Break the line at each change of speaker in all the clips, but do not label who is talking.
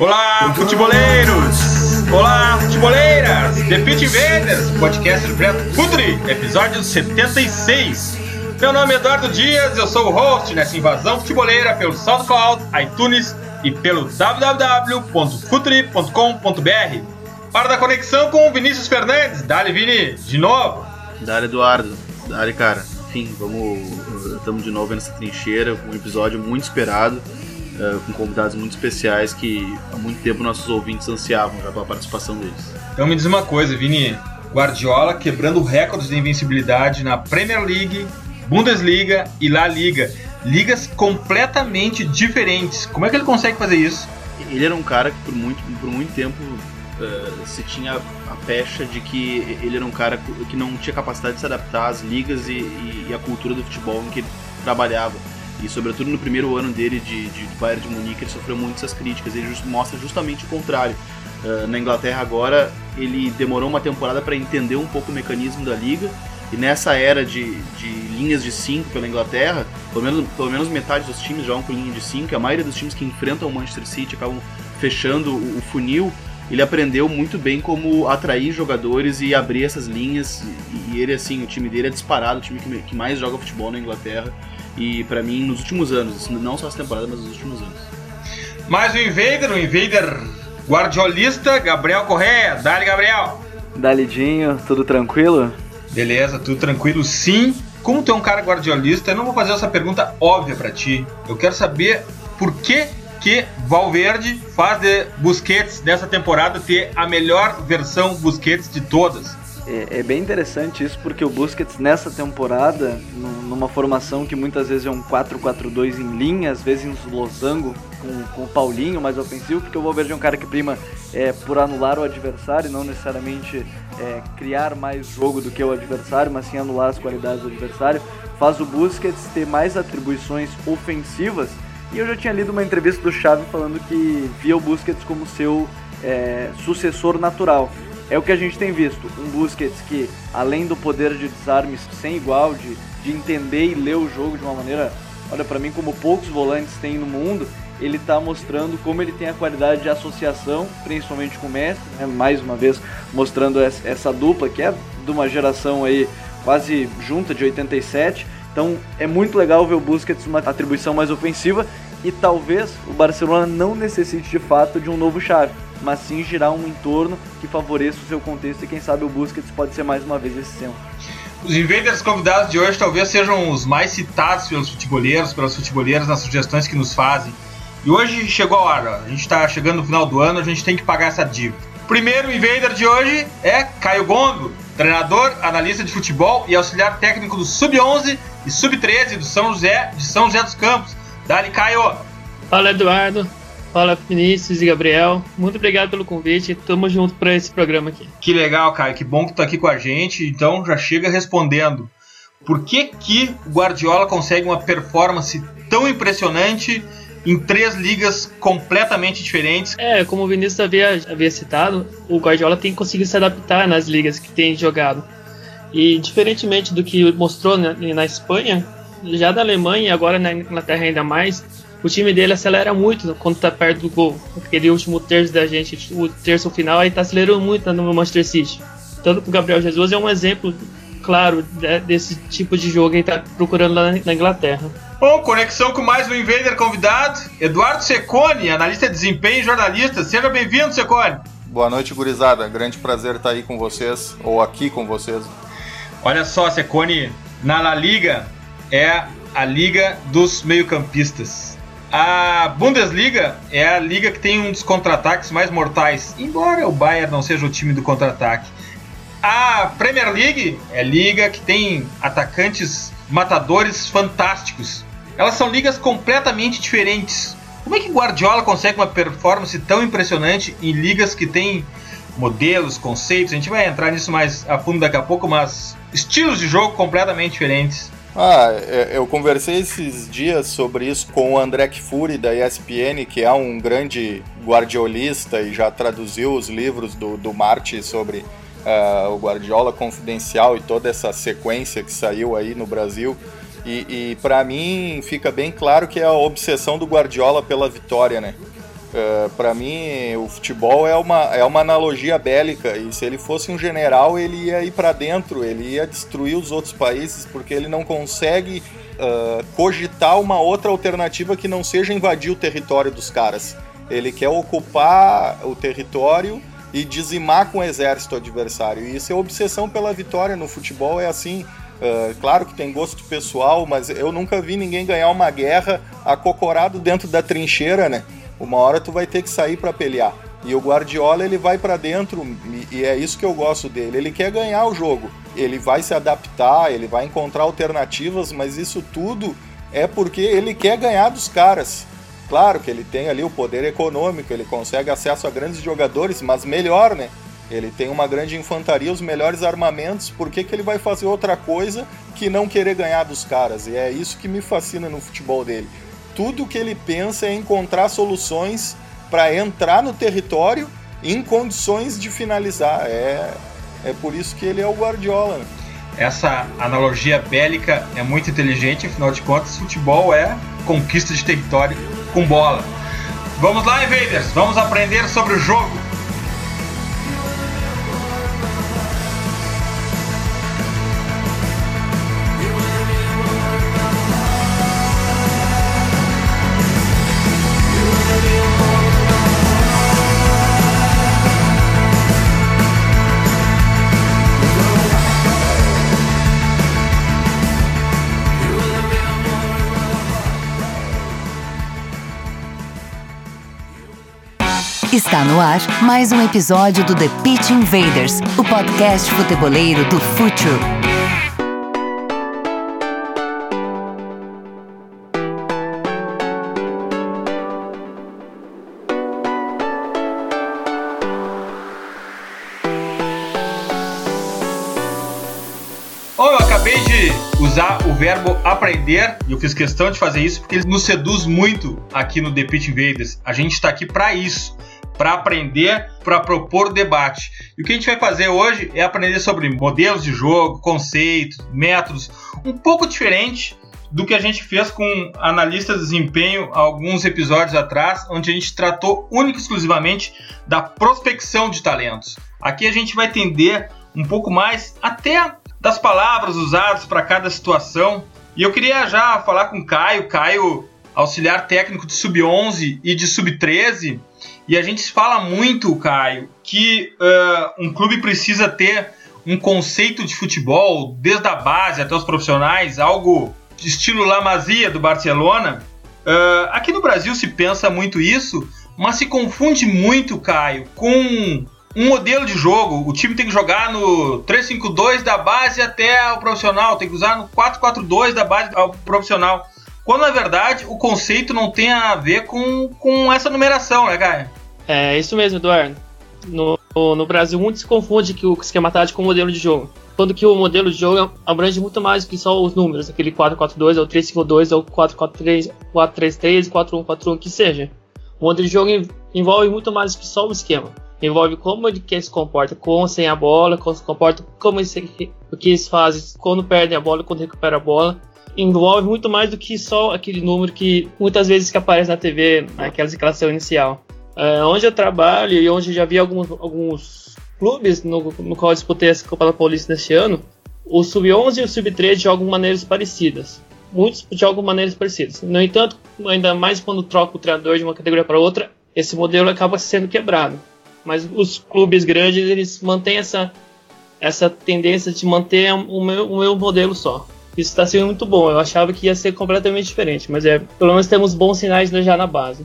Olá, futeboleiros! Olá, futeboleiras! The Pit Invaders, podcast do Projeto Futuri, episódio 76. Meu nome é Eduardo Dias, eu sou o host nessa invasão futeboleira pelo SoundCloud, iTunes e pelo www.futuri.com.br. Para da conexão com o Vinícius Fernandes. Dale, Vini, de novo.
Dale, Eduardo. Dale, cara. Enfim, vamos. Estamos de novo nessa trincheira, um episódio muito esperado uh, com convidados muito especiais que há muito tempo nossos ouvintes ansiavam já pela participação deles.
Então me diz uma coisa, Vini. Guardiola quebrando recordes de invencibilidade na Premier League, Bundesliga e La Liga. Ligas completamente diferentes. Como é que ele consegue fazer isso?
Ele era um cara que por muito, por muito tempo uh, se tinha a pecha de que ele era um cara que não tinha capacidade de se adaptar às ligas e, e, e à cultura do futebol em que ele trabalhava. E sobretudo no primeiro ano dele de, de, de Bayern de Munique, ele sofreu muitas críticas. Ele just, mostra justamente o contrário. Uh, na Inglaterra agora, ele demorou uma temporada para entender um pouco o mecanismo da liga. E nessa era de, de linhas de 5 pela Inglaterra, pelo menos, pelo menos metade dos times jogam com linha de 5. A maioria dos times que enfrentam o Manchester City acabam fechando o, o funil ele aprendeu muito bem como atrair jogadores e abrir essas linhas. E ele, assim, o time dele é disparado, o time que mais joga futebol na Inglaterra. E para mim, nos últimos anos, não só essa temporada, mas nos últimos anos.
Mais o Invader, o Invader guardiolista, Gabriel Correia. Dali, Gabriel.
Dalidinho, tudo tranquilo?
Beleza, tudo tranquilo sim. Como tu é um cara guardiolista, eu não vou fazer essa pergunta óbvia para ti. Eu quero saber por que que Valverde faz de Busquets dessa temporada ter a melhor versão Busquets de todas.
É, é, bem interessante isso, porque o Busquets nessa temporada, numa formação que muitas vezes é um 4-4-2 em linha, às vezes em losango, com, com o Paulinho mais ofensivo, porque o Valverde é um cara que prima é, por anular o adversário, não necessariamente é, criar mais jogo do que o adversário, mas sim anular as qualidades do adversário. Faz o Busquets ter mais atribuições ofensivas e eu já tinha lido uma entrevista do Xavi falando que via o Busquets como seu é, sucessor natural. É o que a gente tem visto, um Busquets que, além do poder de desarme sem igual, de, de entender e ler o jogo de uma maneira, olha, para mim, como poucos volantes têm no mundo, ele está mostrando como ele tem a qualidade de associação, principalmente com o Messi, né? mais uma vez mostrando essa dupla que é de uma geração aí quase junta de 87, então é muito legal ver o Busquets uma atribuição mais ofensiva e talvez o Barcelona não necessite de fato de um novo chave, mas sim girar um entorno que favoreça o seu contexto e quem sabe o Busquets pode ser mais uma vez esse centro.
Os invaders convidados de hoje talvez sejam os mais citados pelos futeboleiros, pelas futeboleiras nas sugestões que nos fazem. E hoje chegou a hora, a gente está chegando no final do ano, a gente tem que pagar essa dívida. O primeiro invader de hoje é Caio Gondo, treinador, analista de futebol e auxiliar técnico do Sub-11 e Sub-13 do São José, de São José dos Campos. Dali, Caio!
Fala, Eduardo. Fala, Vinícius e Gabriel. Muito obrigado pelo convite. Tamo junto para esse programa aqui.
Que legal, Caio. Que bom que tu tá aqui com a gente. Então, já chega respondendo. Por que que o Guardiola consegue uma performance tão impressionante em três ligas completamente diferentes.
É, como o Vinícius havia, havia citado, o Guardiola tem conseguido se adaptar nas ligas que tem jogado. E diferentemente do que mostrou na, na Espanha, já da Alemanha e agora na Inglaterra ainda mais, o time dele acelera muito quando tá perto do gol. Aquele último terço da gente, o terço final, aí tá acelerando muito no Manchester City. Tanto que o Gabriel Jesus é um exemplo claro desse tipo de jogo que ele tá procurando lá na Inglaterra.
Bom, conexão com mais um Invader convidado, Eduardo Secone, analista de desempenho e jornalista. Seja bem-vindo, Secone.
Boa noite, gurizada. Grande prazer estar aí com vocês, ou aqui com vocês.
Olha só, Secone, na La Liga é a liga dos meio-campistas. A Bundesliga é a liga que tem um dos contra-ataques mais mortais, embora o Bayern não seja o time do contra-ataque. A Premier League é a liga que tem atacantes matadores fantásticos. Elas são ligas completamente diferentes. Como é que Guardiola consegue uma performance tão impressionante em ligas que tem modelos, conceitos? A gente vai entrar nisso mais a fundo daqui a pouco, mas estilos de jogo completamente diferentes.
Ah, é, eu conversei esses dias sobre isso com o André Kfouri da ESPN, que é um grande guardiolista e já traduziu os livros do, do Marte sobre uh, o Guardiola Confidencial e toda essa sequência que saiu aí no Brasil. E, e para mim fica bem claro que é a obsessão do Guardiola pela vitória, né? Uh, para mim, o futebol é uma, é uma analogia bélica e se ele fosse um general, ele ia ir para dentro, ele ia destruir os outros países porque ele não consegue uh, cogitar uma outra alternativa que não seja invadir o território dos caras. Ele quer ocupar o território e dizimar com o exército adversário. E isso é obsessão pela vitória no futebol, é assim. Uh, claro que tem gosto pessoal, mas eu nunca vi ninguém ganhar uma guerra acocorado dentro da trincheira, né? Uma hora tu vai ter que sair para pelear. E o Guardiola ele vai para dentro e é isso que eu gosto dele. Ele quer ganhar o jogo. Ele vai se adaptar, ele vai encontrar alternativas, mas isso tudo é porque ele quer ganhar dos caras. Claro que ele tem ali o poder econômico, ele consegue acesso a grandes jogadores, mas melhor, né? Ele tem uma grande infantaria, os melhores armamentos, por que, que ele vai fazer outra coisa que não querer ganhar dos caras? E é isso que me fascina no futebol dele. Tudo que ele pensa é encontrar soluções para entrar no território em condições de finalizar. É, é por isso que ele é o Guardiola. Né?
Essa analogia bélica é muito inteligente, afinal de contas, futebol é conquista de território com bola. Vamos lá, Invaders, vamos aprender sobre o jogo.
Está no ar mais um episódio do The Pitch Invaders, o podcast futeboleiro do Futuro.
Eu acabei de usar o verbo aprender e eu fiz questão de fazer isso porque ele nos seduz muito aqui no The Pitch Invaders. A gente está aqui para isso para aprender, para propor debate. E o que a gente vai fazer hoje é aprender sobre modelos de jogo, conceitos, métodos, um pouco diferente do que a gente fez com analistas de desempenho alguns episódios atrás, onde a gente tratou única e exclusivamente da prospecção de talentos. Aqui a gente vai entender um pouco mais até das palavras usadas para cada situação. E eu queria já falar com o Caio, Caio, auxiliar técnico de sub-11 e de sub-13, e a gente fala muito, Caio, que uh, um clube precisa ter um conceito de futebol, desde a base até os profissionais, algo de estilo La Masia do Barcelona. Uh, aqui no Brasil se pensa muito isso, mas se confunde muito, Caio, com um modelo de jogo. O time tem que jogar no 3-5-2 da base até o profissional, tem que usar no 4-4-2 da base ao profissional. Quando na verdade o conceito não tem a ver com, com essa numeração, né, Caio?
É isso mesmo, Eduardo. No, no Brasil, muito se confunde que o esquema tático com o modelo de jogo. Quando que o modelo de jogo abrange muito mais do que só os números, aquele 4-4-2, ou 3-5-2, ou 4-4-3, 4-3-3, 4-1-4-1, que seja. O modelo de jogo envolve muito mais do que só o esquema. Envolve como ele que se comporta com sem a bola, como se comporta, como ele, o que eles fazem quando perdem a bola, quando recupera a bola. Envolve muito mais do que só aquele número que muitas vezes que aparece na TV, naquela escalação inicial. Uh, onde eu trabalho e onde já vi alguns, alguns clubes no, no qual eu disputei essa Copa da Paulista neste ano, o Sub-11 e o Sub-13 jogam maneiras parecidas. Muitos jogam maneiras parecidas. No entanto, ainda mais quando troca o treinador de uma categoria para outra, esse modelo acaba sendo quebrado. Mas os clubes grandes eles mantêm essa, essa tendência de manter o meu, o meu modelo só. Isso está sendo muito bom. Eu achava que ia ser completamente diferente, mas é, pelo menos temos bons sinais já na base.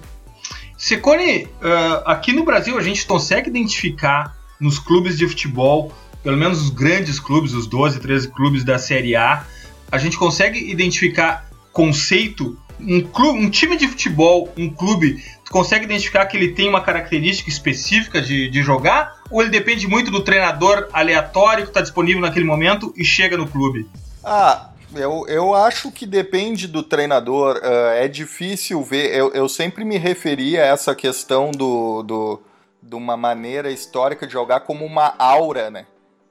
Secone, uh, aqui no Brasil a gente consegue identificar nos clubes de futebol, pelo menos os grandes clubes, os 12, 13 clubes da Série A, a gente consegue identificar conceito, um, clube, um time de futebol, um clube, tu consegue identificar que ele tem uma característica específica de, de jogar? Ou ele depende muito do treinador aleatório que está disponível naquele momento e chega no clube?
Ah, eu, eu acho que depende do treinador. Uh, é difícil ver. Eu, eu sempre me referi a essa questão do, do, de uma maneira histórica de jogar como uma aura, né?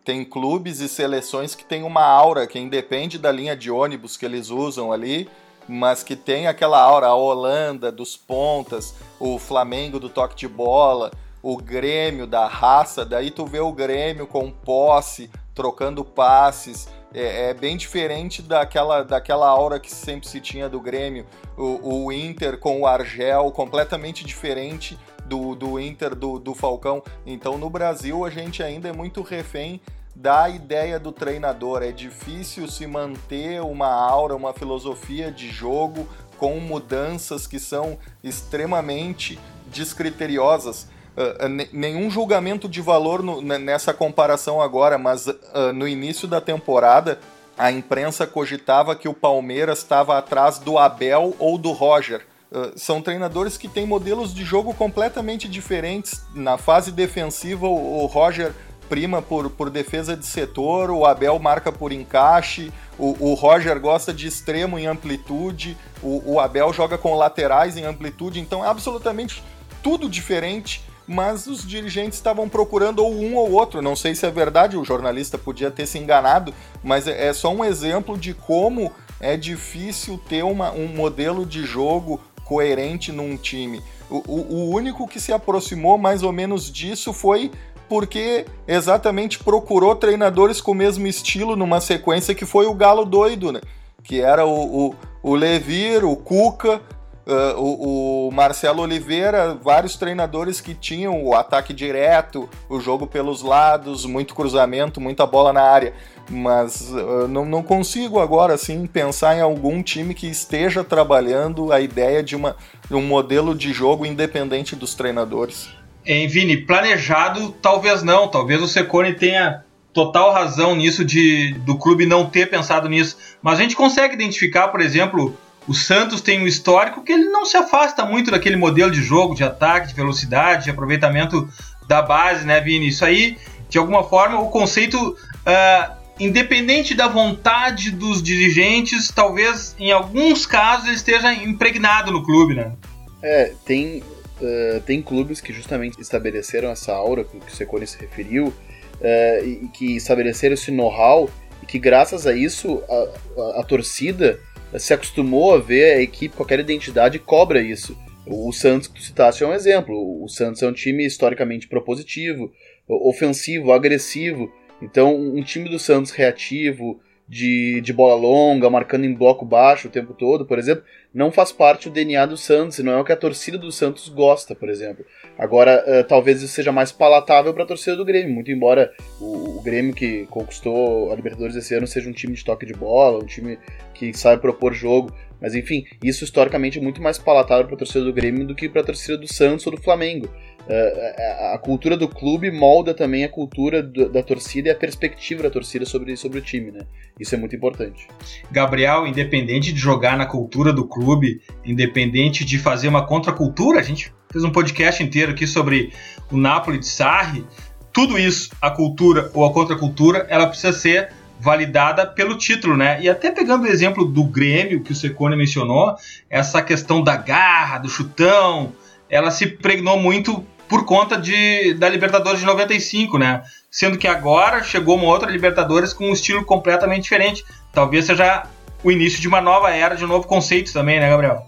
Tem clubes e seleções que têm uma aura que independe da linha de ônibus que eles usam ali. mas que tem aquela aura, a Holanda dos pontas, o Flamengo do toque de bola, o Grêmio da raça, daí tu vê o Grêmio com posse, trocando passes, é, é, bem diferente daquela, daquela aura que sempre se tinha do Grêmio. O, o Inter com o Argel, completamente diferente do, do Inter do, do Falcão. Então no Brasil a gente ainda é muito refém da ideia do treinador. É difícil se manter uma aura, uma filosofia de jogo com mudanças que são extremamente descriteriosas. Uh, nenhum julgamento de valor no, nessa comparação agora, mas uh, no início da temporada a imprensa cogitava que o Palmeiras estava atrás do Abel ou do Roger. Uh, são treinadores que têm modelos de jogo completamente diferentes. Na fase defensiva, o, o Roger prima por, por defesa de setor, o Abel marca por encaixe, o, o Roger gosta de extremo em amplitude, o, o Abel joga com laterais em amplitude, então é absolutamente tudo diferente mas os dirigentes estavam procurando ou um ou outro. Não sei se é verdade, o jornalista podia ter se enganado, mas é, é só um exemplo de como é difícil ter uma, um modelo de jogo coerente num time. O, o, único que se aproximou mais ou menos disso foi porque exatamente procurou treinadores com o mesmo estilo numa sequência que foi o Galo doido, né? Que era o, o, o Levir, o Cuca, Uh, o, o, Marcelo Oliveira, vários treinadores que tinham o ataque direto, o jogo pelos lados, muito cruzamento, muita bola na área. Mas uh, não, não consigo agora assim pensar em algum time que esteja trabalhando a ideia de uma, um modelo de jogo independente dos treinadores.
Em Vini, planejado talvez não, talvez o Secone tenha total razão nisso de do clube não ter pensado nisso, mas a gente consegue identificar, por exemplo, o Santos tem um histórico que ele não se afasta muito daquele modelo de jogo, de ataque, de velocidade, de aproveitamento da base, né, Vini? Isso aí, de alguma forma, o conceito, uh, independente da vontade dos dirigentes, talvez em alguns casos ele esteja impregnado no clube, né?
É, tem, uh, tem clubes que justamente estabeleceram essa aura que o Secone se referiu, uh, e que estabeleceram esse know-how, e que graças a isso a, a, a torcida se acostumou a ver a equipe aquela identidade cobra isso. O Santos que tu citaste é um exemplo. O Santos é um time historicamente propositivo, ofensivo, agressivo. Então, um time do Santos reativo, de, de bola longa, marcando em bloco baixo o tempo todo, por exemplo, não faz parte do DNA do Santos, não é o que a torcida do Santos gosta, por exemplo. Agora, uh, talvez isso seja mais palatável para a torcida do Grêmio, muito embora o, o, Grêmio que conquistou a Libertadores esse ano seja um time de toque de bola, um time que sabe propor jogo, mas enfim, isso historicamente é muito mais palatável para a torcida do Grêmio do que para a torcida do Santos ou do Flamengo. Uh, a, a, cultura do clube molda também a cultura do, da torcida e a perspectiva da torcida sobre, sobre o time, né? Isso é muito importante.
Gabriel, independente de jogar na cultura do clube, independente de fazer uma contracultura, a gente fez um podcast inteiro aqui sobre o Napoli de Sarri. Tudo isso, a cultura ou a contracultura, ela precisa ser validada pelo título, né? E até pegando o exemplo do Grêmio que o Secone mencionou, essa questão da garra, do chutão, ela se pregnou muito por conta de, da Libertadores de 95, né? Sendo que agora chegou uma outra Libertadores com um estilo completamente diferente. Talvez seja o início de uma nova era, de um novo conceito também, né, Gabriel?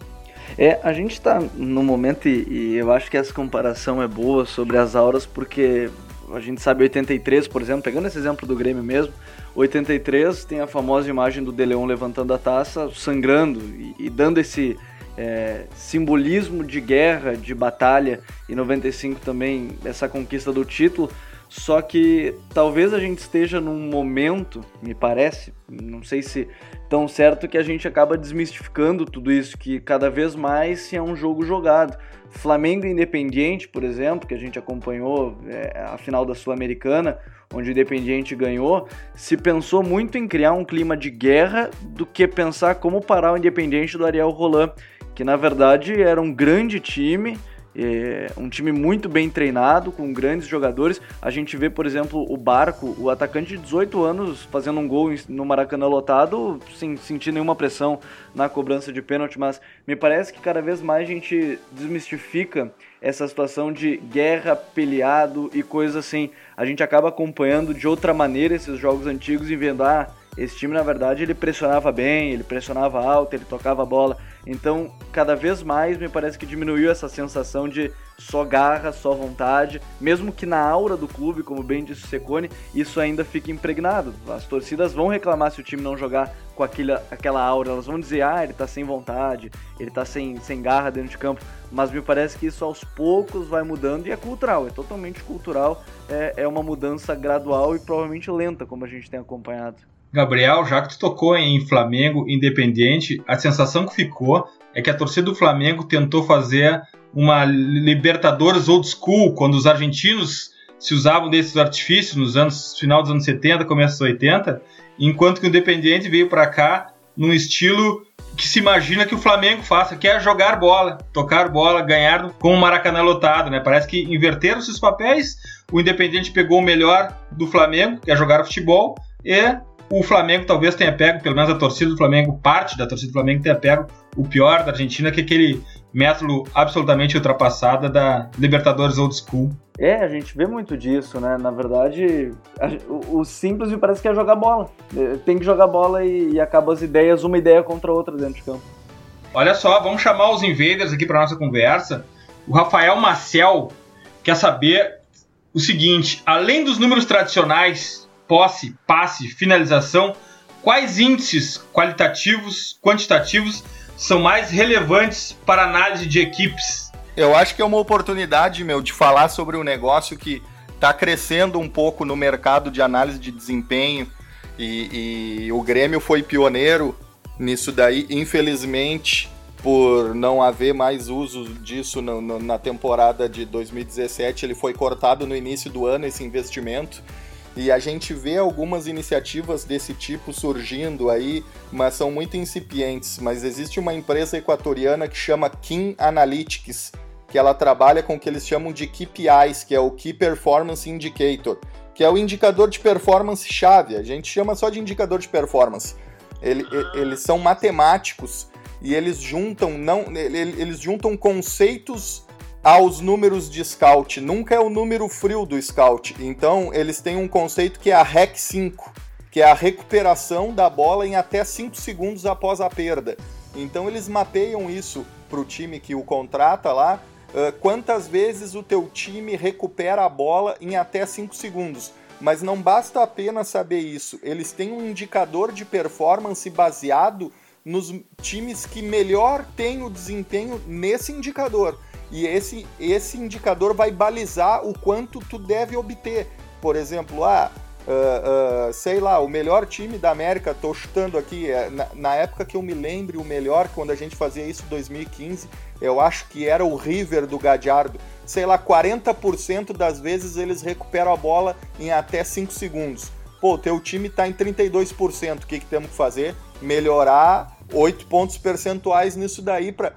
É, a gente está no momento e, e, eu acho que essa comparação é boa sobre as auras porque a gente sabe 83, por exemplo, pegando esse exemplo do Grêmio mesmo, 83 tem a famosa imagem do De Leon levantando a taça, sangrando e, e dando esse é, simbolismo de guerra, de batalha, e 95 também essa conquista do título. Só que talvez a gente esteja num momento, me parece, não sei se tão certo que a gente acaba desmistificando tudo isso, que cada vez mais é um jogo jogado. Flamengo Independiente, por exemplo, que a gente acompanhou é, a final da Sul-Americana, onde o Independiente ganhou, se pensou muito em criar um clima de guerra do que pensar como parar o Independiente do Ariel Roland que na verdade era um grande time, é, um time muito bem treinado, com grandes jogadores. A gente vê, por exemplo, o Barco, o atacante de 18 anos, fazendo um gol no Maracanã lotado, sem sentir nenhuma pressão na cobrança de pênalti, mas me parece que cada vez mais a gente desmistifica essa situação de guerra, peleado e coisas assim. A gente acaba acompanhando de outra maneira esses jogos antigos e vendo, ah, esse time, na verdade, ele pressionava bem, ele pressionava alto, ele tocava a bola. Então, cada vez mais me parece que diminuiu essa sensação de só garra, só vontade. Mesmo que na aura do clube, como bem disse o Secone, isso ainda fica impregnado. As torcidas vão reclamar se o time não jogar com aquele, aquela aura. Elas vão dizer, ah, ele tá sem vontade, ele tá sem, sem garra dentro de campo. Mas me parece que isso aos poucos vai mudando e é cultural, é totalmente cultural. É, é uma mudança gradual e provavelmente lenta, como a gente tem acompanhado.
Gabriel, já que tu tocou em Flamengo Independente, a sensação que ficou é que a torcida do Flamengo tentou fazer uma Libertadores old school, quando os argentinos se usavam desses artifícios nos anos final dos anos 70, começo dos 80, enquanto que o Independente veio para cá num estilo que se imagina que o Flamengo faça, que é jogar bola, tocar bola, ganhar com o Maracanã lotado, né? Parece que inverteram esses papéis. O Independente pegou o melhor do Flamengo, que é jogar futebol, e o Flamengo talvez tenha pego, pelo menos a torcida do Flamengo, parte da torcida do Flamengo tenha pego o pior da Argentina, que é aquele método absolutamente ultrapassado da Libertadores Old School.
É, a gente vê muito disso, né? Na verdade, a, o, o, simples me parece que é jogar bola. É, tem que jogar bola e, e acaba as ideias, uma ideia contra a outra dentro de campo.
Olha só, vamos chamar os invaders aqui para nossa conversa. O Rafael Marcel quer saber o seguinte: além dos números tradicionais posse, passe, finalização, quais índices qualitativos, quantitativos são mais relevantes para análise de equipes?
Eu acho que é uma oportunidade, meu, de falar sobre um negócio que está crescendo um pouco no mercado de análise de desempenho e, e o Grêmio foi pioneiro nisso daí. Infelizmente, por não haver mais uso disso na temporada de 2017, ele foi cortado no início do ano esse investimento. E a gente vê algumas iniciativas desse tipo surgindo aí, mas são muito incipientes. Mas existe uma empresa equatoriana que chama Kim Analytics, que ela trabalha com o que eles chamam de KPIs, que é o Key Performance Indicator, que é o indicador de performance chave. A gente chama só de indicador de performance. Ele, eles são matemáticos e eles juntam não eles juntam conceitos aos números de scout. Nunca é o número frio do scout. Então, eles têm um conceito que é a REC 5, que é a recuperação da bola em até 5 segundos após a perda. Então, eles mapeiam isso para o time que o contrata lá. Uh, quantas vezes o teu time recupera a bola em até 5 segundos? Mas não basta apenas saber isso. Eles têm um indicador de performance baseado nos times que melhor têm o desempenho nesse indicador e esse, esse indicador vai balizar o quanto tu deve obter. Por exemplo, ah, uh, uh, sei lá, o melhor time da América, tô chutando aqui, é, na, na, época que eu me lembre, o melhor, quando a gente fazia isso em 2015, eu acho que era o River do Gadiardo. Sei lá, 40% das vezes eles recuperam a bola em até 5 segundos. Pô, teu time tá em 32%, o que, que temos que fazer? Melhorar 8 pontos percentuais nisso daí para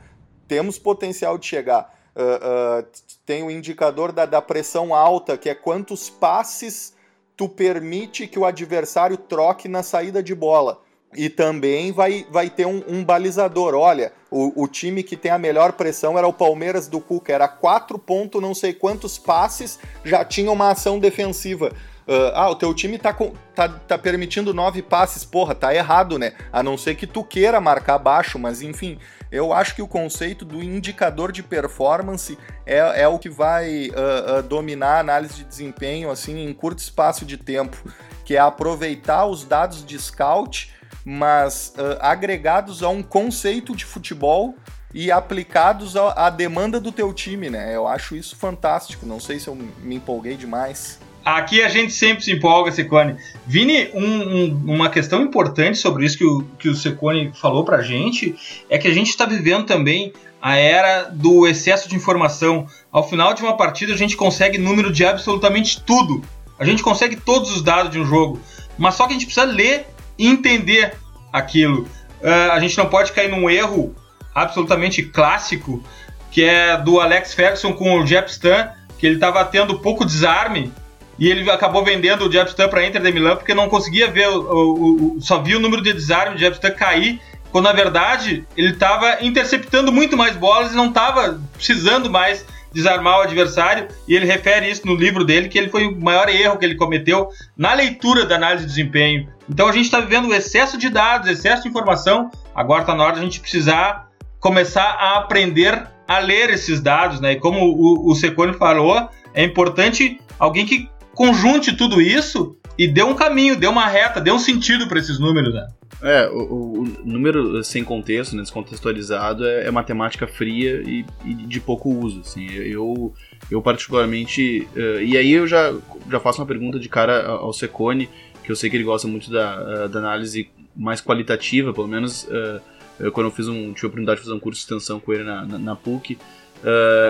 temos potencial de chegar uh, tem o indicador da, da pressão alta, que é quantos passes tu permite que o adversário troque na saída de bola. E também vai, vai ter um, um balizador. Olha, o, o, time que tem a melhor pressão era o Palmeiras do Cuca. Era quatro pontos, não sei quantos passes, já tinha uma ação defensiva. Uh, ah, o teu time tá, com, tá, tá permitindo nove passes. Porra, tá errado, né? A não ser que tu queira marcar baixo, mas enfim. Eu acho que o conceito do indicador de performance é, é o que vai uh, uh, dominar a análise de desempenho assim em curto espaço de tempo, que é aproveitar os dados de scout, mas uh, agregados a um conceito de futebol e aplicados à demanda do teu time, né? Eu acho isso fantástico. Não sei se eu me empolguei demais.
Aqui a gente sempre se empolga, Secone. Vini, um, um, uma questão importante sobre isso que o, que o Secone falou pra gente é que a gente está vivendo também a era do excesso de informação. Ao final de uma partida, a gente consegue número de absolutamente tudo. A gente consegue todos os dados de um jogo. Mas só que a gente precisa ler e entender aquilo. Uh, a gente não pode cair num erro absolutamente clássico, que é do Alex Ferguson com o Jeff Stan, que ele estava tendo pouco desarme e ele acabou vendendo o Jebstan para Inter de Milão porque não conseguia ver, o, o, o, só via o número de desarme do Jebstan cair, quando na verdade ele estava interceptando muito mais bolas e não estava precisando mais desarmar o adversário, e ele refere isso no livro dele, que ele foi o maior erro que ele cometeu na leitura da análise de desempenho. Então a gente está vivendo o excesso de dados, excesso de informação, agora está na hora de a gente precisar começar a aprender a ler esses dados, né? E como o, o Secone falou, é importante alguém que conjunte tudo isso e dê um caminho, dê uma reta, dê um sentido para esses números, né?
É, o, o, número sem contexto, né, descontextualizado, é, é matemática fria e, e, de pouco uso. Assim. Eu, eu particularmente. Uh, e aí eu já, já faço uma pergunta de cara ao Secone, que eu sei que ele gosta muito da, uh, da análise mais qualitativa, pelo menos uh, eu, quando eu fiz um, tive a oportunidade de fazer um curso de extensão com ele na, na, na PUC.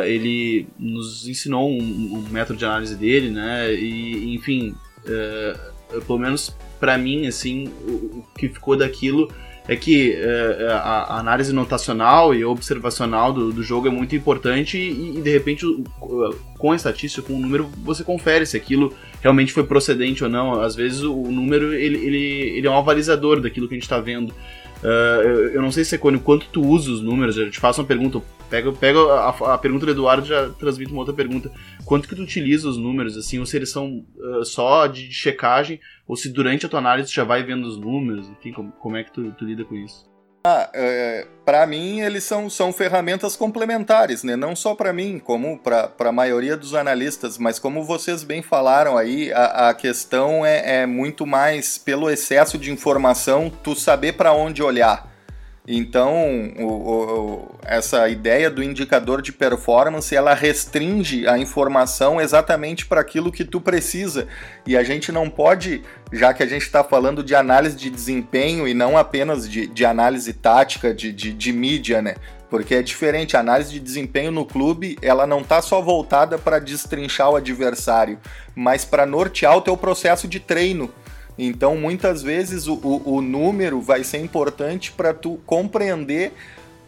Ele nos ensinou um, um, método de análise dele, né? E, enfim, pelo menos para mim, assim, o, o, que ficou daquilo é que é, a, a, análise notacional e observacional do, do jogo é muito importante e, e, de repente, com a estatística, com o número, você confere se aquilo realmente foi procedente ou não. Às vezes o número ele, ele, ele é um avalizador daquilo que a gente está vendo. Uh, eu não sei, Secone, quanto tu usa os números, eu te faço uma pergunta, pega, pega a, a pergunta do Eduardo já transmite uma outra pergunta. Quanto que tu utiliza os números, assim, ou se eles são uh, só de checagem, ou se durante a tua análise tu já vai vendo os números, enfim, como, como é que tu, tu lida com isso?
Ah, é, para mim eles são, são ferramentas complementares, né? Não só para mim, como para a maioria dos analistas, mas como vocês bem falaram aí, a, a questão é, é muito mais pelo excesso de informação, tu saber para onde olhar. Então, o, o, essa ideia do indicador de performance, ela restringe a informação exatamente para aquilo que tu precisa. E a gente não pode, já que a gente está falando de análise de desempenho e não apenas de, de análise tática, de, de, de mídia, né? Porque é diferente, a análise de desempenho no clube, ela não está só voltada para destrinchar o adversário, mas para nortear o teu processo de treino. Então, muitas vezes o, o, o número vai ser importante para tu compreender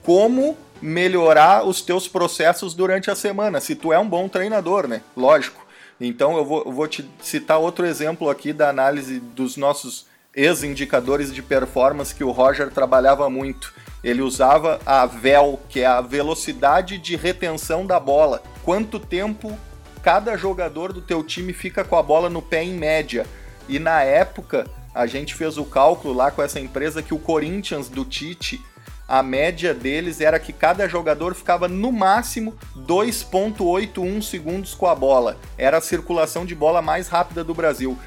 como melhorar os teus processos durante a semana, se tu é um bom treinador, né? Lógico. Então eu vou, eu vou te citar outro exemplo aqui da análise dos nossos ex-indicadores de performance que o Roger trabalhava muito. Ele usava a VEL, que é a velocidade de retenção da bola. Quanto tempo cada jogador do teu time fica com a bola no pé em média. E na época, a gente fez o cálculo lá com essa empresa que o Corinthians do Tite, a média deles era que cada jogador ficava no máximo 2.81 segundos com a bola. Era a circulação de bola mais rápida do Brasil.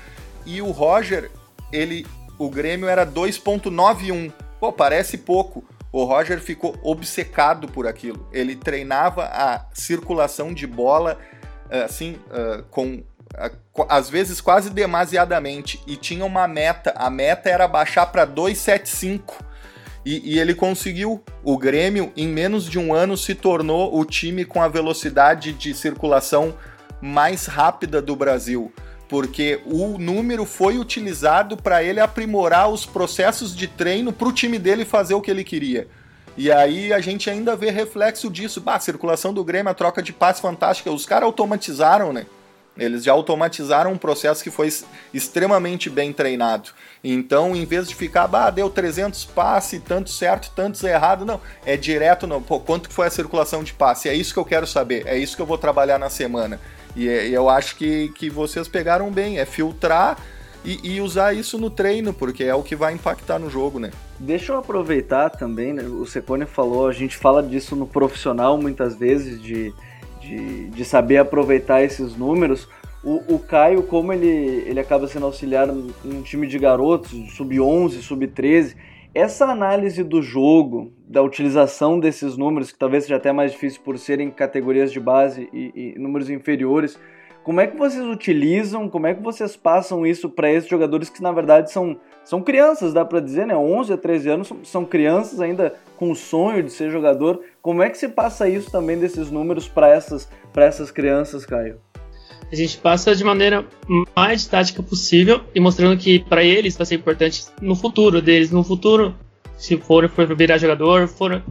E o Roger, ele, o Grêmio era 2.91. Pô, parece pouco. O Roger ficou obcecado por aquilo. Ele treinava a circulação de bola assim, uh, com às vezes quase demasiadamente, e tinha uma meta. A meta era baixar para 275. E, e, ele conseguiu. O Grêmio, em menos de um ano, se tornou o time com a velocidade de circulação mais rápida do Brasil. Porque o número foi utilizado para ele aprimorar os processos de treino para o time dele fazer o que ele queria. E aí a gente ainda vê reflexo disso. Bah, a circulação do Grêmio, a troca de passe fantástica. Os caras automatizaram, né? Eles já automatizaram um processo que foi extremamente bem treinado. Então, em vez de ficar, bah, deu 300 passe, tanto certo, tantos errado, não. É direto no, pô, quanto foi a circulação de passe? É isso que eu quero saber, é isso que eu vou trabalhar na semana. E, e eu acho que, que vocês pegaram bem, é filtrar e, e, usar isso no treino, porque é o que vai impactar no jogo, né?
Deixa eu aproveitar também, né? o Secone falou, a gente fala disso no profissional muitas vezes, de de, de saber aproveitar esses números. O, o, Caio, como ele, ele acaba sendo auxiliar em um time de garotos, sub-11, sub-13, essa análise do jogo, da utilização desses números, que talvez seja até mais difícil por serem categorias de base e, e números inferiores, como é que vocês utilizam, como é que vocês passam isso para esses jogadores que na verdade são, são crianças, dá para dizer, né? 11 a 13 anos são, crianças ainda com o sonho de ser jogador. Como é que se passa isso também desses números para essas, essas crianças, Caio?
A gente passa de maneira mais didática possível e mostrando que para eles vai ser importante no futuro deles, no futuro, se for, for virar jogador, for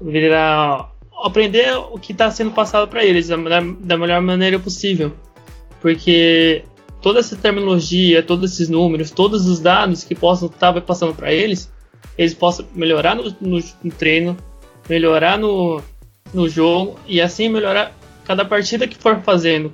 virar aprender o que está sendo passado para eles da, da melhor maneira possível porque toda essa terminologia, todos esses números, todos os dados que possam estar passando para eles, eles possam melhorar no, no, no, treino, melhorar no, no jogo e assim melhorar cada partida que for fazendo.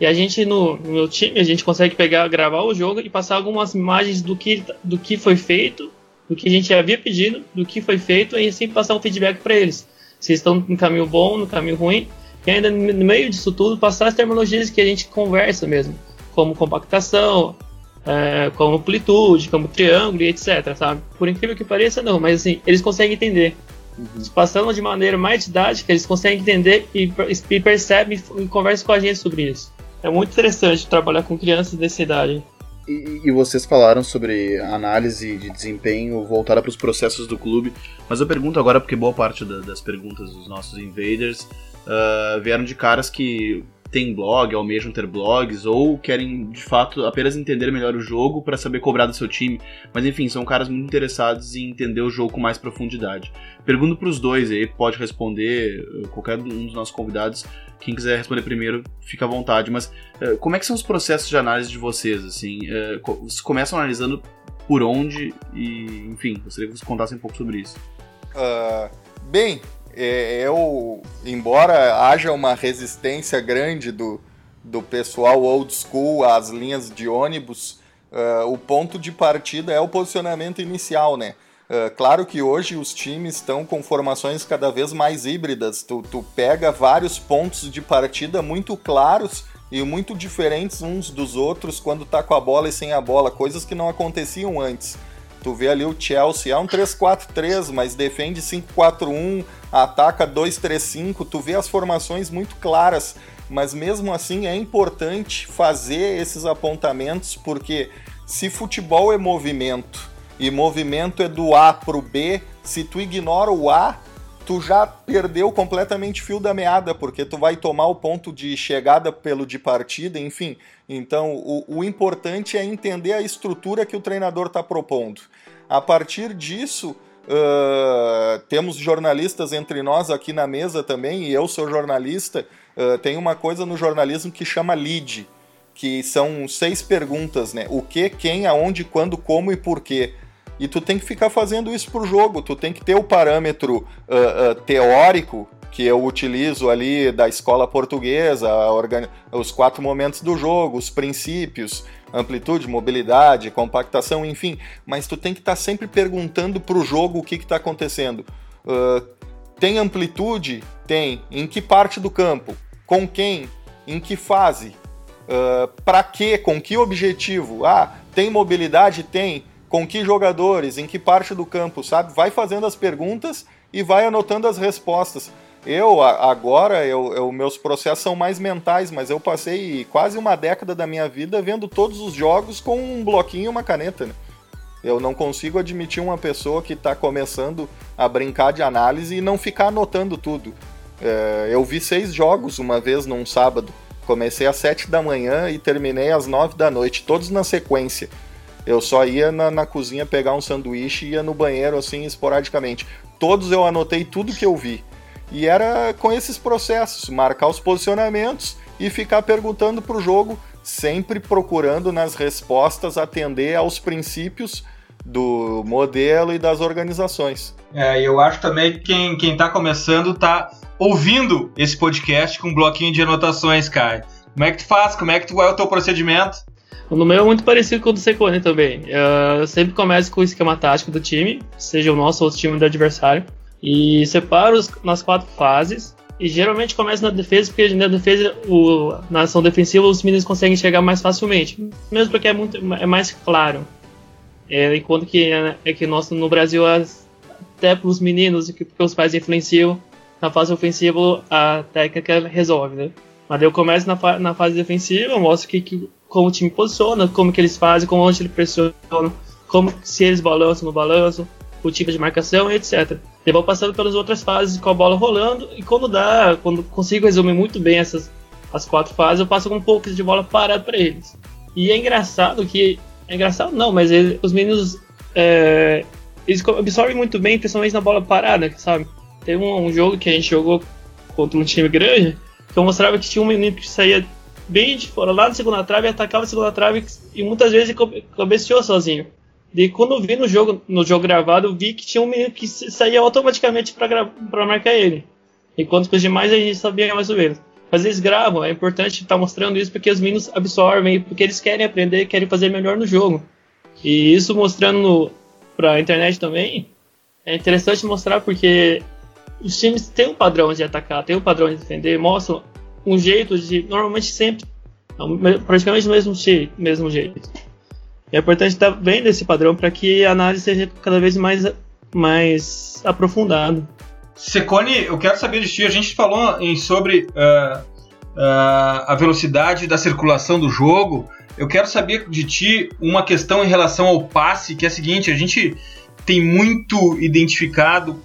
E a gente no, no meu time, a gente consegue pegar, gravar o jogo e passar algumas imagens do que, do que foi feito, do que a gente havia pedido, do que foi feito e assim passar um feedback para eles. Se estão no caminho bom, no caminho ruim, e ainda no meio disso tudo passar as terminologias que a gente conversa mesmo, como compactação, é, como amplitude, como triângulo e etc, sabe? Por incrível que pareça, não, mas assim, eles conseguem entender. Uhum. Passando de maneira mais didática, eles conseguem entender e, e percebem e conversam com a gente sobre isso. É muito interessante trabalhar com crianças dessa idade.
E, e vocês falaram sobre análise de desempenho voltada para os processos do clube, mas eu pergunto agora, porque boa parte da, das perguntas dos nossos invaders uh, vieram de caras que têm blog, almejam ter blogs, ou querem de fato apenas entender melhor o jogo para saber cobrar do seu time. Mas enfim, são caras muito interessados em entender o jogo com mais profundidade. Pergunto para os dois aí, pode responder uh, qualquer um dos nossos convidados. Quem quiser responder primeiro, fica à vontade. Mas uh, como é que são os processos de análise de vocês? Assim, uh, vocês começam analisando por onde e, enfim, gostaria que vocês contassem um pouco sobre isso.
Uh, bem, eu, embora haja uma resistência grande do, do pessoal old school às linhas de ônibus, uh, o ponto de partida é o posicionamento inicial, né? Uh, claro que hoje os times estão com formações cada vez mais híbridas. Tu, tu pega vários pontos de partida muito claros e muito diferentes uns dos outros quando tá com a bola e sem a bola, coisas que não aconteciam antes. Tu vê ali o Chelsea, é um 3-4-3, mas defende 5-4-1, ataca 2-3-5, tu vê as formações muito claras, mas mesmo assim é importante fazer esses apontamentos, porque se futebol é movimento e movimento é do A para o B, se tu ignora o A, tu já perdeu completamente fio da meada, porque tu vai tomar o ponto de chegada pelo de partida, enfim. Então, o, o importante é entender a estrutura que o treinador está propondo. A partir disso, uh, temos jornalistas entre nós aqui na mesa também, e eu sou jornalista. Uh, tem uma coisa no jornalismo que chama lead, que são seis perguntas, né? O que, quem, aonde, quando, como e por quê. E tu tem que ficar fazendo isso pro jogo. Tu tem que ter o parâmetro uh, uh, teórico que eu utilizo ali da escola portuguesa, os quatro momentos do jogo, os princípios, amplitude, mobilidade, compactação, enfim. Mas tu tem que estar tá sempre perguntando pro jogo o que está acontecendo. Uh, tem amplitude? Tem. Em que parte do campo? Com quem? Em que fase? Uh, para quê? Com que objetivo? Ah, tem mobilidade? Tem com que jogadores, em que parte do campo, sabe? Vai fazendo as perguntas e vai anotando as respostas. Eu, agora, eu, eu, meus processos são mais mentais, mas eu passei quase uma década da minha vida vendo todos os jogos com um bloquinho e uma caneta. Né? Eu não consigo admitir uma pessoa que está começando a brincar de análise e não ficar anotando tudo. É, eu vi seis jogos uma vez num sábado. Comecei às sete da manhã e terminei às nove da noite, todos na sequência. Eu só ia na, na cozinha pegar um sanduíche e ia no banheiro assim esporadicamente. Todos eu anotei tudo que eu vi. E era com esses processos, marcar os posicionamentos e ficar perguntando para o jogo, sempre procurando nas respostas atender aos princípios do modelo e das organizações.
É, eu acho também que quem, quem tá começando tá ouvindo esse podcast com um bloquinho de anotações, cara. Como é que tu faz? Como é que tu é o teu procedimento?
No meu é muito parecido com o do Secone também. Eu sempre começo com o esquema tático do time, seja o nosso ou o time do adversário, e separo os, nas quatro fases. E geralmente começo na defesa, porque na defesa, o, na ação defensiva, os meninos conseguem chegar mais facilmente, mesmo porque é, muito, é mais claro. É, enquanto que é, é que nosso, no Brasil, até para os meninos, porque os pais influenciam, na fase ofensiva a técnica resolve, né? Mas eu começo na, fa na fase defensiva, mostro que, que como o time posiciona, como que eles fazem, como onde eles pressionam, como se eles balançam no balanço, o tipo de marcação, etc. Eu vou passando pelas outras fases com a bola rolando e quando dá, quando consigo resumir muito bem essas as quatro fases, eu passo com um pouco de bola parada para eles. E é engraçado que é engraçado não, mas ele, os meninos é, eles absorvem muito bem, principalmente na bola parada, sabe? Tem um, um jogo que a gente jogou contra um time grande eu mostrava que tinha um menino que saía bem de fora, lá na segunda trave, atacava a segunda trave e muitas vezes cabeceou sozinho. E quando eu vi no jogo, no jogo gravado, vi que tinha um menino que saía automaticamente para marcar ele. Enquanto que os demais a gente sabia mais ou menos. Mas eles gravam, é importante estar tá mostrando isso porque os meninos absorvem, porque eles querem aprender, querem fazer melhor no jogo. E isso mostrando para a internet também, é interessante mostrar porque os times têm um padrão de atacar, têm um padrão de defender, mostram um jeito de, normalmente sempre, praticamente o mesmo jeito. Mesmo jeito. é importante estar tá vendo esse padrão para que a análise seja cada vez mais, mais aprofundada.
Secone, eu quero saber de ti. A gente falou em, sobre uh, uh, a velocidade da circulação do jogo. Eu quero saber de ti uma questão em relação ao passe, que é a seguinte: a gente tem muito identificado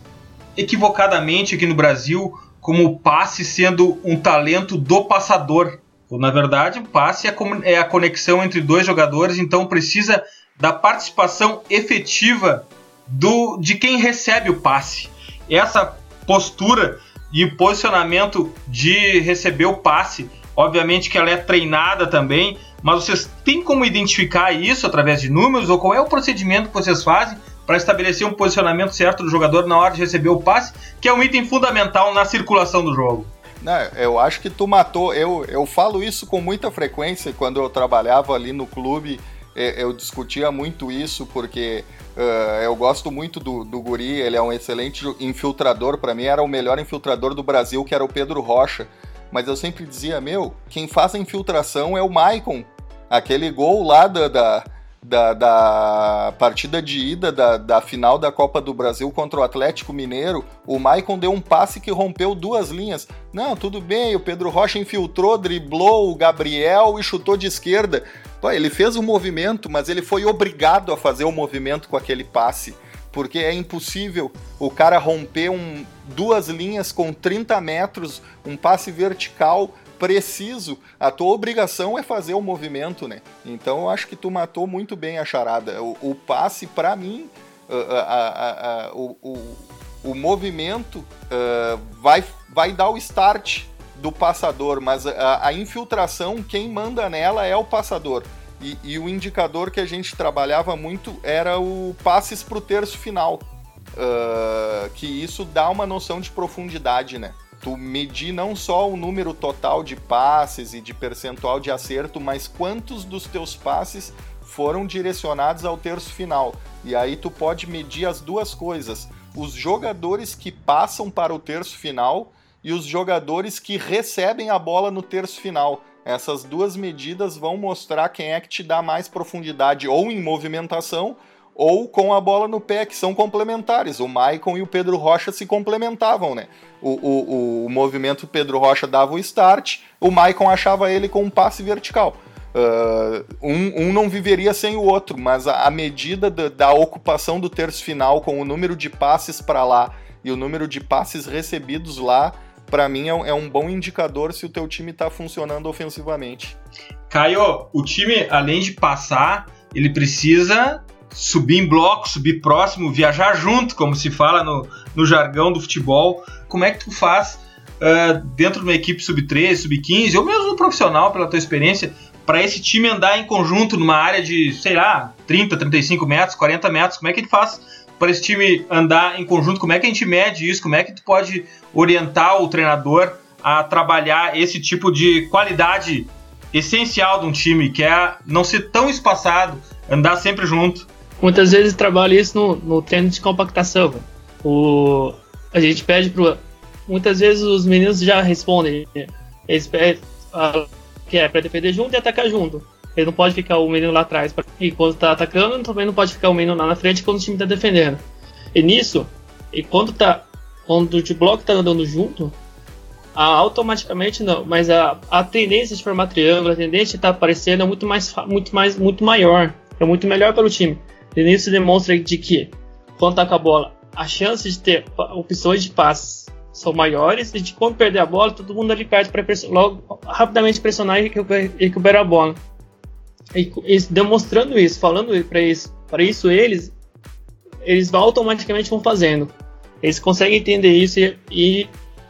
equivocadamente aqui no Brasil como o passe sendo um talento do passador. Na verdade, o passe é a conexão entre dois jogadores, então precisa da participação efetiva do de quem recebe o passe. Essa postura e posicionamento de receber o passe. Obviamente que ela é treinada também, mas vocês têm como identificar isso através de números ou qual é o procedimento que vocês fazem para estabelecer um posicionamento certo do jogador na hora de receber o passe, que é um item fundamental na circulação do jogo?
Não, eu acho que tu matou. Eu, eu falo isso com muita frequência quando eu trabalhava ali no clube. Eu discutia muito isso porque Uh, eu gosto muito do, do Guri, ele é um excelente infiltrador. Para mim, era o melhor infiltrador do Brasil, que era o Pedro Rocha. Mas eu sempre dizia: meu, quem faz a infiltração é o Maicon. Aquele gol lá da, da, da, da partida de ida da, da final da Copa do Brasil contra o Atlético Mineiro, o Maicon deu um passe que rompeu duas linhas. Não, tudo bem, o Pedro Rocha infiltrou, driblou o Gabriel e chutou de esquerda. Pô, ele fez o um movimento, mas ele foi obrigado a fazer o um movimento com aquele passe. Porque é impossível o cara romper um, duas linhas com 30 metros, um passe vertical preciso. A tua obrigação é fazer o movimento, né? Então eu acho que tu matou muito bem a charada. O, o passe, para mim, a, a, a, o, o, o, movimento uh, vai, vai dar o start do passador, mas a, a, infiltração, quem manda nela é o passador. E, e, o indicador que a gente trabalhava muito era o passes para o terço final. Uh, que isso dá uma noção de profundidade, né? Tu medir não só o número total de passes e de percentual de acerto, mas quantos dos teus passes foram direcionados ao terço final. E aí tu pode medir as duas coisas: os jogadores que passam para o terço final e os jogadores que recebem a bola no terço final. Essas duas medidas vão mostrar quem é que te dá mais profundidade ou em movimentação ou com a bola no pé, que são complementares. O Maicon e o Pedro Rocha se complementavam, né? O, o, o movimento Pedro Rocha dava o start, o Maicon achava ele com um passe vertical. Uh, um, um, não viveria sem o outro, mas a, a medida da, da, ocupação do terço final com o número de passes para lá e o número de passes recebidos lá para mim é é um, bom indicador se o teu time está funcionando ofensivamente.
Caio, o time além de passar, ele precisa subir em bloco, subir próximo, viajar junto, como se fala no, no jargão do futebol. Como é que tu faz uh, dentro de uma equipe sub-13, sub-15, ou mesmo no profissional, pela tua experiência, para esse time andar em conjunto numa área de, sei lá, 30, 35 metros, 40 metros? Como é que ele faz para esse time andar em conjunto? Como é que a gente mede isso? Como é que tu pode orientar o treinador a trabalhar esse tipo de qualidade essencial de um time, que é não ser tão espaçado, andar sempre junto?
Muitas vezes trabalha isso no, no treino de compactação. O, a gente pede pro. Muitas vezes os meninos já respondem. Eles pedem que é para defender junto e atacar junto. Ele não pode ficar o menino lá atrás. E quando tá atacando, também não pode ficar o menino lá na frente quando o time tá defendendo. E nisso, e quando tá. Quando o bloco tá andando junto, automaticamente não. Mas a, a tendência de formar triângulo, a tendência de estar tá aparecendo é muito mais, muito mais, muito maior. É muito melhor para o time. E nisso demonstra de que, quando tá com a bola, as chances de ter opções de passes são maiores e de quando perder a bola, todo mundo ali perto para logo rapidamente pressionar e recuperar a bola. E, e demonstrando isso, falando para isso, para isso eles eles automaticamente vão fazendo. Eles conseguem entender isso e, e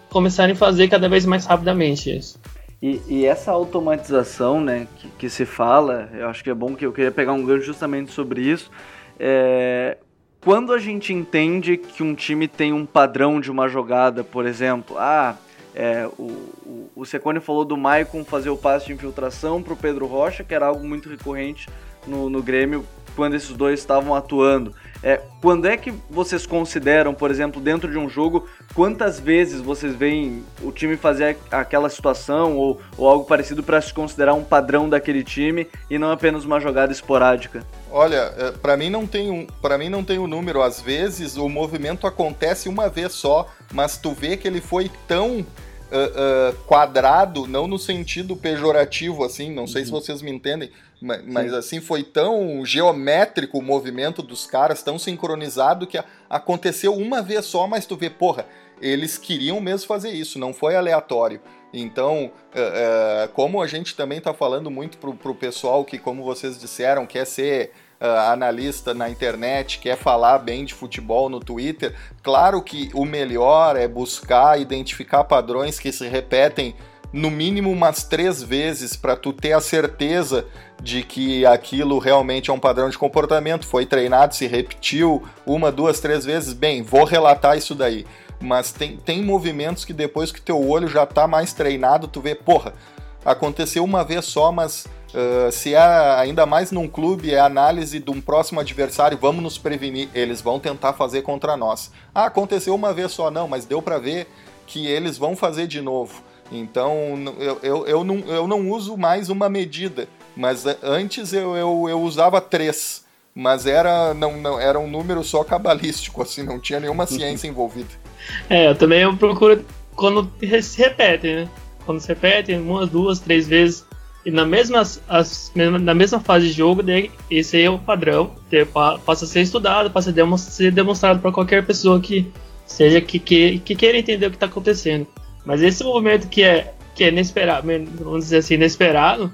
começarem a fazer cada vez mais rapidamente isso.
E, e, essa automatização, né, que, que, se fala, eu acho que é bom que eu queria pegar um gancho justamente sobre isso. É, quando a gente entende que um time tem um padrão de uma jogada, por exemplo, ah, é, o, o, o Secone falou do Maicon fazer o passe de infiltração pro Pedro Rocha, que era algo muito recorrente no, no Grêmio quando esses dois estavam atuando. É, quando é que vocês consideram, por exemplo, dentro de um jogo, quantas vezes vocês veem o time fazer aquela situação ou, ou algo parecido para se considerar um padrão daquele time e não apenas uma jogada esporádica?
Olha, é, para mim não tem um, para mim não tem o um número. Às vezes o movimento acontece uma vez só, mas tu vê que ele foi tão uh, uh, quadrado, não no sentido pejorativo assim. Não sei uhum. se vocês me entendem, mas, mas, assim, foi tão geométrico o movimento dos caras, tão sincronizado que aconteceu uma vez só, mas tu vê, porra, eles queriam mesmo fazer isso, não foi aleatório. Então, uh, uh, como a gente também está falando muito pro, pro pessoal que, como vocês disseram, quer ser uh, analista na internet, quer falar bem de futebol no Twitter, claro que o melhor é buscar identificar padrões que se repetem no mínimo umas três vezes para tu ter a certeza de que aquilo realmente é um padrão de comportamento, foi treinado, se repetiu uma, duas, três vezes, bem, vou relatar isso daí. Mas tem, tem movimentos que depois que teu olho já tá mais treinado, tu vê, porra, aconteceu uma vez só, mas uh, se é ainda mais num clube, é análise de um próximo adversário, vamos nos prevenir, eles vão tentar fazer contra nós. Ah, aconteceu uma vez só, não, mas deu para ver que eles vão fazer de novo. Então eu, eu, eu, não, eu não uso mais uma medida, mas antes eu, eu, eu usava três, mas era, não, não, era um número só cabalístico, assim, não tinha nenhuma ciência envolvida.
É, eu também eu procuro quando se repete, né? Quando se repete umas, duas, três vezes, e na mesma, as, na mesma fase de jogo, esse aí é o padrão, passa a ser estudado, passa a ser demonstrado para qualquer pessoa que seja que, que, que queira entender o que está acontecendo. Mas esse movimento que é, que é inesperado, vamos dizer assim, inesperado,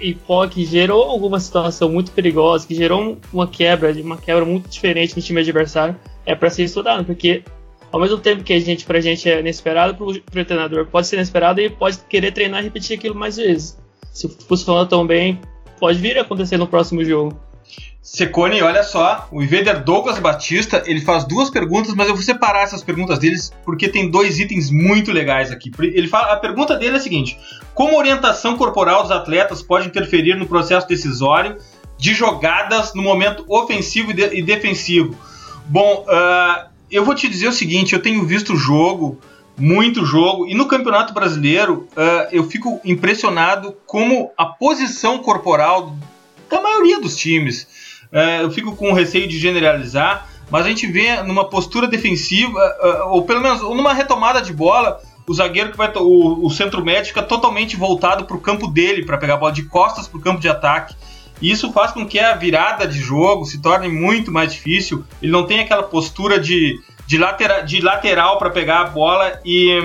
e que gerou alguma situação muito perigosa, que gerou uma quebra, uma quebra muito diferente no time adversário, é para ser estudado, porque ao mesmo tempo que a gente, pra gente é inesperado, pro, pro treinador pode ser inesperado e pode querer treinar e repetir aquilo mais vezes. Se funciona tão bem, pode vir a acontecer no próximo jogo.
Secone, olha só, o Invader Douglas Batista, ele faz duas perguntas, mas eu vou separar essas perguntas deles porque tem dois itens muito legais aqui. Ele fala, a pergunta dele é a seguinte: como a orientação corporal dos atletas pode interferir no processo decisório de jogadas no momento ofensivo e, de, e defensivo? Bom, uh, eu vou te dizer o seguinte: eu tenho visto jogo, muito jogo, e no Campeonato Brasileiro uh, eu fico impressionado como a posição corporal da maioria dos times eu fico com receio de generalizar, mas a gente vê numa postura defensiva, é, ou pelo menos numa retomada de bola, o zagueiro que vai o, o centro médio fica totalmente voltado para o campo dele para pegar a bola de costas para o campo de ataque. E isso faz com que a virada de jogo se torne muito mais difícil. Ele não tem aquela postura de, de, latera, de lateral para pegar a bola e,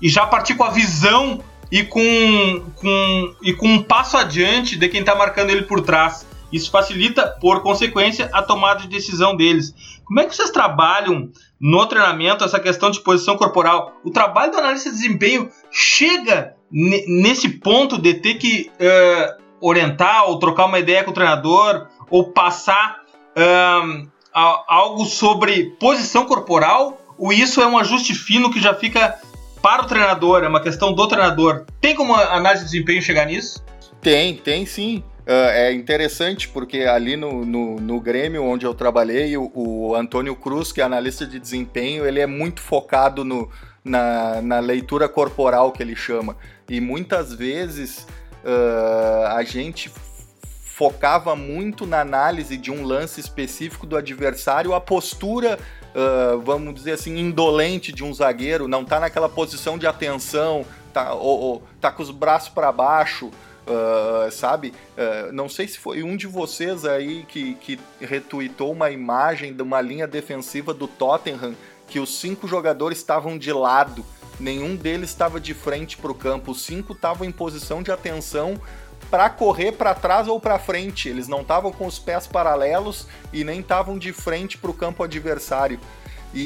e já partir com a visão e com, com, e com um passo adiante de quem está marcando ele por trás. Isso facilita, por consequência, a tomada de decisão deles. Como é que vocês trabalham no treinamento essa questão de posição corporal? O trabalho do analista de desempenho chega nesse ponto de ter que uh, orientar ou trocar uma ideia com o treinador ou passar uh, algo sobre posição corporal? Ou isso é um ajuste fino que já fica para o treinador, é uma questão do treinador? Tem como a análise de desempenho chegar nisso?
Tem, tem sim. Uh, é interessante porque ali no, no, no, Grêmio, onde eu trabalhei, o, o, Antônio Cruz, que é analista de desempenho, ele é muito focado no, na, na leitura corporal que ele chama. E muitas vezes uh, a gente focava muito na análise de um lance específico do adversário, a postura, uh, vamos dizer assim, indolente de um zagueiro, não tá naquela posição de atenção, tá, ou, ou tá com os braços para baixo. Uh, sabe? Uh, não sei se foi um de vocês aí que, que retweetou uma imagem de uma linha defensiva do Tottenham que os cinco jogadores estavam de lado, nenhum deles estava de frente para o campo, os cinco estavam em posição de atenção para correr para trás ou para frente, eles não estavam com os pés paralelos e nem estavam de frente para o campo adversário. E,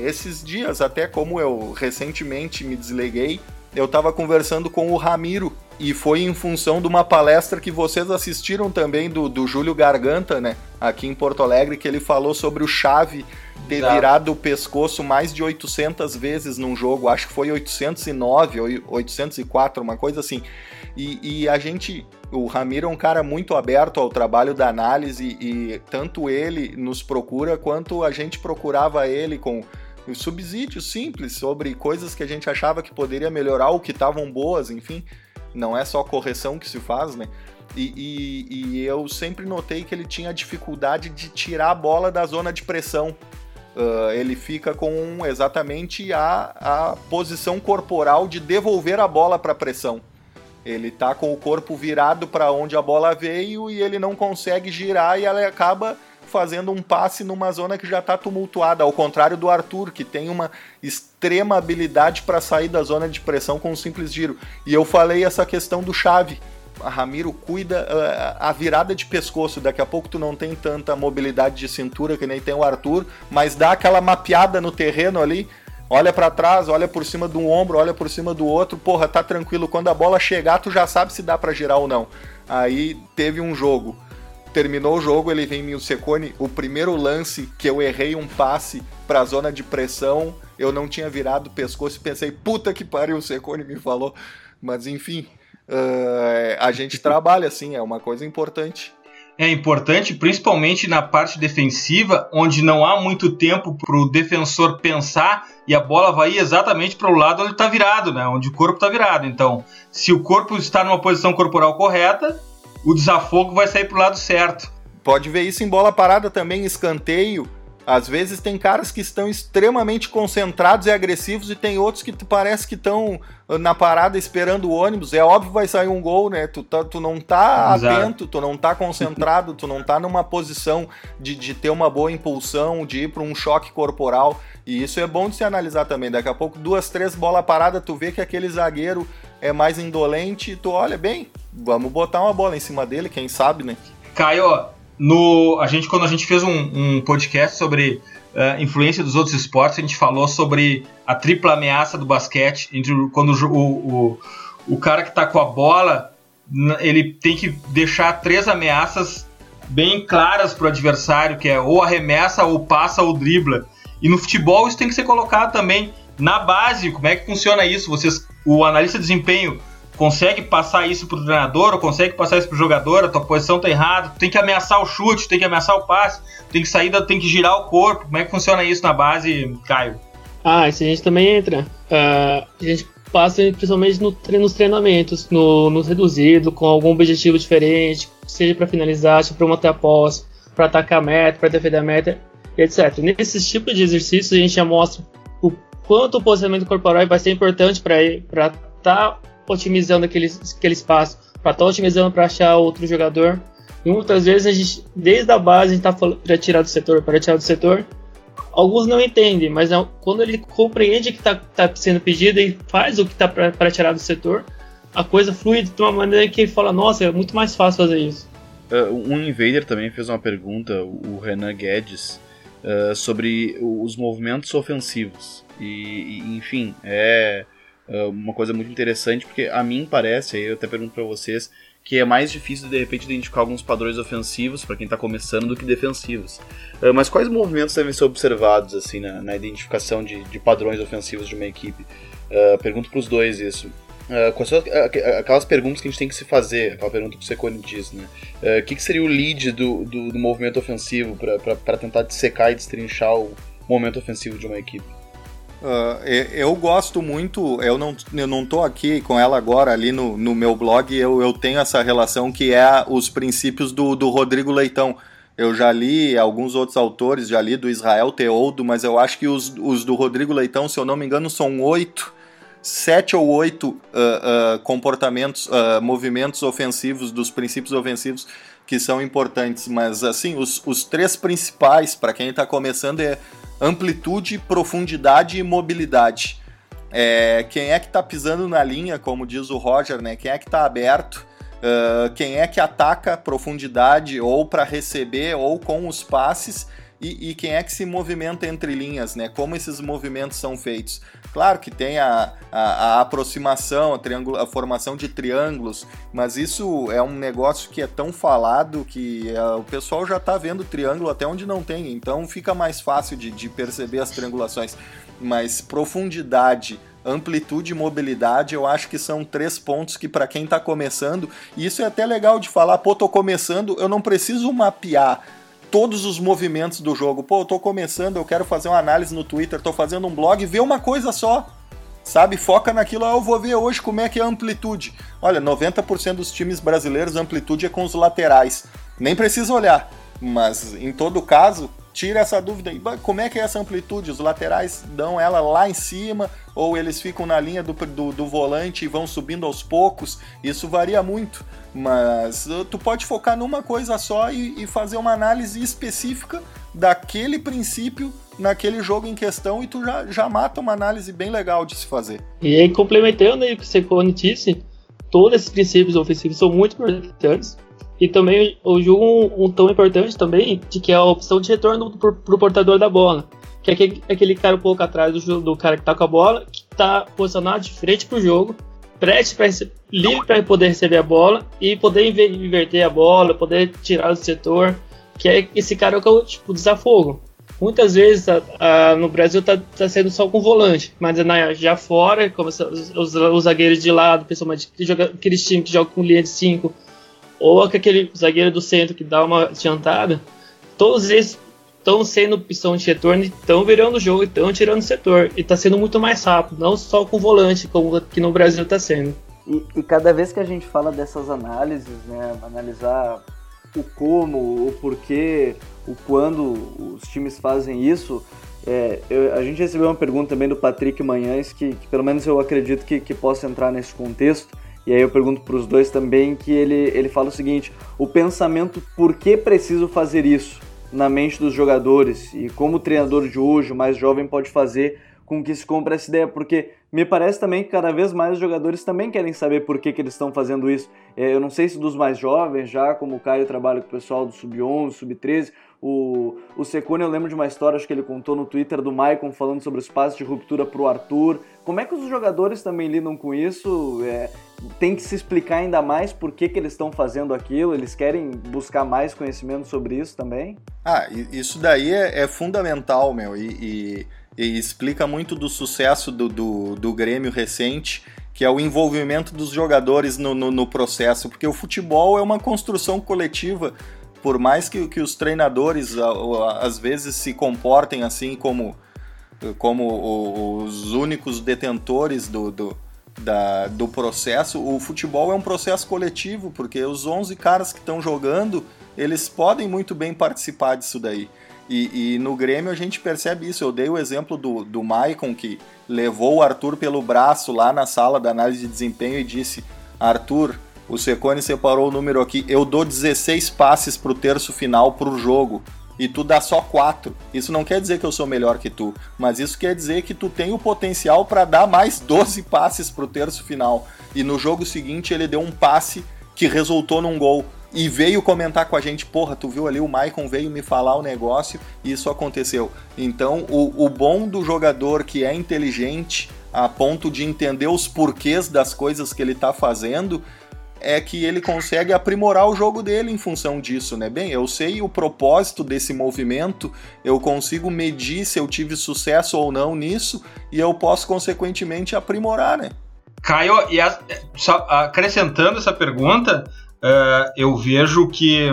e esses dias, até como eu recentemente me desleguei, eu estava conversando com o Ramiro, e foi em função de uma palestra que vocês assistiram também do, do Júlio Garganta, né? Aqui em Porto Alegre, que ele falou sobre o Chave ter Exato. virado o pescoço mais de 800 vezes num jogo. Acho que foi 809 ou 804, uma coisa assim. E, e, a gente, o Ramiro é um cara muito aberto ao trabalho da análise e tanto ele nos procura quanto a gente procurava ele com subsídios simples sobre coisas que a gente achava que poderia melhorar ou que estavam boas, enfim não é só correção que se faz, né? E, e, e, eu sempre notei que ele tinha dificuldade de tirar a bola da zona de pressão. Uh, ele fica com exatamente a, a posição corporal de devolver a bola para a pressão. Ele tá com o corpo virado para onde a bola veio e ele não consegue girar e ela acaba fazendo um passe numa zona que já está tumultuada, ao contrário do Arthur, que tem uma extrema habilidade para sair da zona de pressão com um simples giro. E eu falei essa questão do chave. A Ramiro cuida uh, a virada de pescoço. Daqui a pouco tu não tem tanta mobilidade de cintura que nem tem o Arthur, mas dá aquela mapeada no terreno ali. Olha para trás, olha por cima de um ombro, olha por cima do outro. Porra, tá tranquilo. Quando a bola chegar, tu já sabe se dá para girar ou não. Aí teve um jogo terminou o jogo, ele vem em o Secone, o primeiro lance que eu errei um passe para a zona de pressão, eu não tinha virado o pescoço e pensei, puta que pariu, o Secone me falou. Mas enfim, uh, a gente trabalha assim, é uma coisa importante.
É importante, principalmente na parte defensiva, onde não há muito tempo para o defensor pensar e a bola vai exatamente para o lado onde está virado, né? onde o corpo está virado. Então, se o corpo está numa posição corporal correta, o desafogo vai sair pro lado certo.
Pode ver isso em bola parada também, escanteio. Às vezes tem caras que estão extremamente concentrados e agressivos e tem outros que parece que estão na parada esperando o ônibus. É óbvio que vai sair um gol, né? Tu, tá, tu não tá Exato. atento, tu não tá concentrado, tu não tá numa posição de, de ter uma boa impulsão, de ir para um choque corporal. E isso é bom de se analisar também. Daqui a pouco, duas, três bola parada, tu vê que aquele zagueiro é mais indolente e tu olha bem, vamos botar uma bola em cima dele, quem sabe, né?
Caio, no, a gente, quando a gente fez um, um podcast sobre uh, influência dos outros esportes, a gente falou sobre a tripla ameaça do basquete, entre quando o, o, o cara que está com a bola, ele tem que deixar três ameaças bem claras para o adversário, que é ou arremessa, ou passa, ou dribla. E no futebol isso tem que ser colocado também na base. Como é que funciona isso? Vocês, o analista de desempenho consegue passar isso pro treinador, ou consegue passar isso pro jogador, a tua posição tá errada, tu tem que ameaçar o chute, tem que ameaçar o passe, tem que sair, tem que girar o corpo. Como é que funciona isso na base, Caio?
Ah, isso a gente também entra. Uh, a gente passa principalmente no, nos treinamentos, no, no reduzido, com algum objetivo diferente, seja para finalizar, seja para manter a posse, para atacar a meta, para defender a meta, etc. Nesses tipos de exercícios a gente já mostra o quanto o posicionamento corporal vai ser importante para estar tá otimizando aquele, aquele espaço, para estar tá otimizando para achar outro jogador. E muitas vezes a gente, desde a base, a gente está para tirar do setor, para tirar do setor. Alguns não entendem, mas não, quando ele compreende que está tá sendo pedido e faz o que está para tirar do setor, a coisa flui de uma maneira que ele fala: Nossa, é muito mais fácil fazer isso.
Uh, um invader também fez uma pergunta, o Renan Guedes, uh, sobre os movimentos ofensivos. E, e enfim, é uh, uma coisa muito interessante, porque a mim parece, aí eu até pergunto para vocês, que é mais difícil de repente identificar alguns padrões ofensivos para quem está começando do que defensivos. Uh, mas quais movimentos devem ser observados assim na, na identificação de, de, padrões ofensivos de uma equipe? Uh, pergunto para os dois isso. Uh, quais são aquelas perguntas que a gente tem que se fazer, aquela pergunta que o Secone diz, né? O que, que, seria o lead do, do, do movimento ofensivo para tentar dissecar e destrinchar o momento ofensivo de uma equipe?
Uh, eu gosto muito, eu não, eu não tô aqui com ela agora ali no, no meu blog, eu, eu tenho essa relação que é os princípios do, do Rodrigo Leitão. Eu já li alguns outros autores, já li do Israel Teodo, mas eu acho que os, os do Rodrigo Leitão, se eu não me engano, são oito, sete ou oito uh, uh, comportamentos, movimentos ofensivos, dos princípios ofensivos que são importantes. Mas assim, os, os três principais, para quem está começando, é amplitude, profundidade e mobilidade. É, quem é que está pisando na linha, como diz o Roger, né? Quem é que está aberto? Uh, quem é que ataca profundidade ou para receber ou com os passes e, e, quem é que se movimenta entre linhas, né? Como esses movimentos são feitos. Claro que tem a, a, a aproximação, a, a, formação de triângulos, mas isso é um negócio que é tão falado que é, o pessoal já está vendo triângulo até onde não tem, então fica mais fácil de, de perceber as triangulações. Mas profundidade, amplitude e mobilidade, eu acho que são três pontos que para quem está começando, e isso é até legal de falar, pô, tô começando, eu não preciso mapear todos os movimentos do jogo. Pô, eu tô começando, eu quero fazer uma análise no Twitter, tô fazendo um blog, vê uma coisa só. Sabe, foca naquilo, ah, eu vou ver hoje como é que é a amplitude. Olha, 90% dos times brasileiros a amplitude é com os laterais. Nem precisa olhar, mas em todo caso, tira essa dúvida aí. Como é que é essa amplitude? Os laterais dão ela lá em cima ou eles ficam na linha do, do, do, volante e vão subindo aos poucos? Isso varia muito, mas uh, tu pode focar numa coisa só e, e fazer uma análise específica daquele princípio naquele jogo em questão e tu já, já mata uma análise bem legal de se fazer.
E aí, complementando aí o que você disse, todos esses princípios ofensivos são muito importantes e também eu julgo um, um tão importante também de que é a opção de retorno pro, pro portador da bola. Que é aquele, aquele cara um pouco atrás do, do cara que tá com a bola, que tá posicionado de frente pro jogo, preste para livre para poder receber a bola e poder inverter a bola, poder tirar do setor, que é esse cara que é o tipo desafogo. Muitas vezes a, a, no Brasil tá, tá sendo só com volante, mas na, já fora, como os, os, os zagueiros de lado, principalmente aqueles times que jogam com linha de 5 ou aquele zagueiro do centro que dá uma adiantada, todos eles estão sendo opção de retorno e estão virando o jogo e estão tirando o setor. E está sendo muito mais rápido, não só com o volante, como aqui no Brasil está sendo.
E, e, cada vez que a gente fala dessas análises, né, analisar o como, o porquê, o quando os times fazem isso, é, eu, a gente recebeu uma pergunta também do Patrick Manhães, que, que pelo menos eu acredito que, que possa entrar nesse contexto, e aí eu pergunto para os dois também que ele, ele fala o seguinte: o pensamento por que preciso fazer isso na mente dos jogadores e como o treinador de hoje, o mais jovem, pode fazer com que se compre essa ideia, porque me parece também que cada vez mais os jogadores também querem saber por que, que eles estão fazendo isso. É, eu não sei se dos mais jovens, já como o Caio trabalha com o pessoal do Sub-11, Sub-13, o, o Secone, eu lembro de uma história, acho que ele contou no Twitter do Maicon falando sobre o espaço de ruptura para o Arthur. Como é que os jogadores também lidam com isso? É, tem que se explicar ainda mais por que, que eles estão fazendo aquilo? Eles querem buscar mais conhecimento sobre isso também?
Ah, isso daí é, é fundamental, meu, e, e, e, explica muito do sucesso do, do, do Grêmio recente que é o envolvimento dos jogadores no, no, no, processo, porque o futebol é uma construção coletiva por mais que, que os treinadores às vezes se comportem assim como, como os únicos detentores do, do, da, do processo, o futebol é um processo coletivo, porque os 11 caras que estão jogando, eles podem muito bem participar disso daí. E, e, no Grêmio a gente percebe isso. Eu dei o exemplo do, do Maicon, que levou o Arthur pelo braço lá na sala da análise de desempenho e disse: Arthur, o Secone separou o número aqui. Eu dou 16 passes pro terço final pro jogo. E tu dá só 4. Isso não quer dizer que eu sou melhor que tu. Mas isso quer dizer que tu tem o potencial para dar mais 12 passes pro terço final. E no jogo seguinte ele deu um passe que resultou num gol. E veio comentar com a gente, porra, tu viu ali, o Maicon veio me falar o negócio e isso aconteceu. Então, o, o bom do jogador que é inteligente a ponto de entender os porquês das coisas que ele está fazendo é que ele consegue aprimorar o jogo dele em função disso, né? Bem, eu sei o propósito desse movimento, eu consigo medir se eu tive sucesso ou não nisso e eu posso consequentemente aprimorar, né?
Caio, e a, só acrescentando essa pergunta, uh, eu vejo que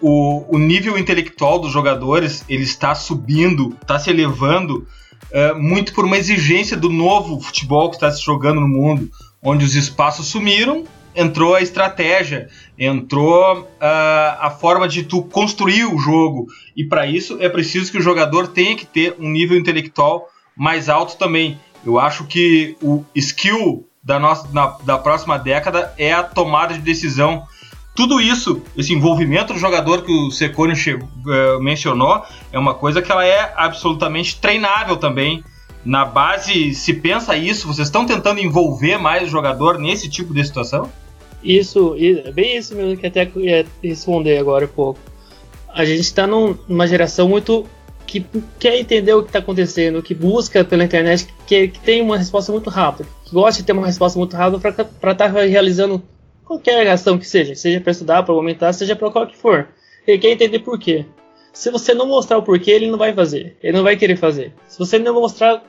o, o, nível intelectual dos jogadores ele está subindo, está se elevando uh, muito por uma exigência do novo futebol que está se jogando no mundo, onde os espaços sumiram entrou a estratégia, entrou uh, a forma de tu construir o jogo. E para isso é preciso que o jogador tenha que ter um nível intelectual mais alto também. Eu acho que o skill da, nossa, na, da próxima década é a tomada de decisão. Tudo isso, esse envolvimento do jogador que o Secone uh, mencionou, é uma coisa que ela é absolutamente treinável também. Na base, se pensa isso, vocês estão tentando envolver mais o jogador nesse tipo de situação?
Isso, bem isso mesmo que até ia responder agora um pouco. A gente está numa geração muito que quer entender o que está acontecendo, que busca pela internet, que, que, tem uma resposta muito rápida, que gosta de ter uma resposta muito rápida para estar tá realizando qualquer ação que seja, seja para estudar, para aumentar, seja para qual que for. Ele quer entender por quê. Se você não mostrar o porquê, ele não vai fazer. Ele não vai querer fazer. Se você não mostrar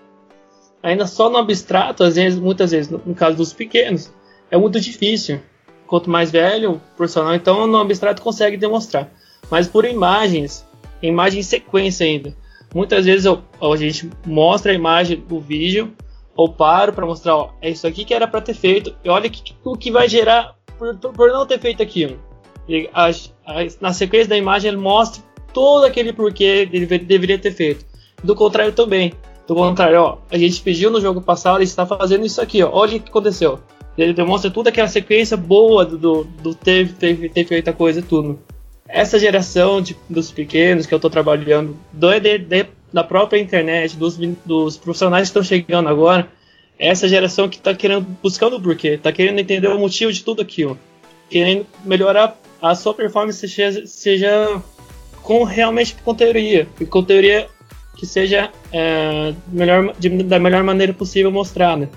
ainda só no abstrato, às vezes, muitas vezes, no, no caso dos pequenos, é muito difícil. Quanto mais velho, profissional, então no abstrato consegue demonstrar. Mas por imagens, imagem em sequência ainda. Muitas vezes eu, a gente mostra a imagem do vídeo, ou paro para mostrar, ó, é isso aqui que era para ter feito, e olha o que vai gerar por, por não ter feito aquilo. E a, a, na sequência da imagem ele mostra todo aquele porquê ele deveria ter feito. Do contrário também. Do contrário, ó, a gente pediu no jogo passado, ele está fazendo isso aqui, ó, olha o que aconteceu. Ele demonstra toda aquela sequência boa do, do, ter, ter feito a coisa e tudo essa geração de, dos pequenos que eu estou trabalhando, do, de, da própria internet, dos, dos profissionais que estão chegando agora, essa geração que está querendo, buscando o porquê, está querendo entender o motivo de tudo aquilo, querendo melhorar a sua performance seja, seja com realmente com teoria, e com teoria que seja é, melhor, de, da melhor maneira possível mostrada.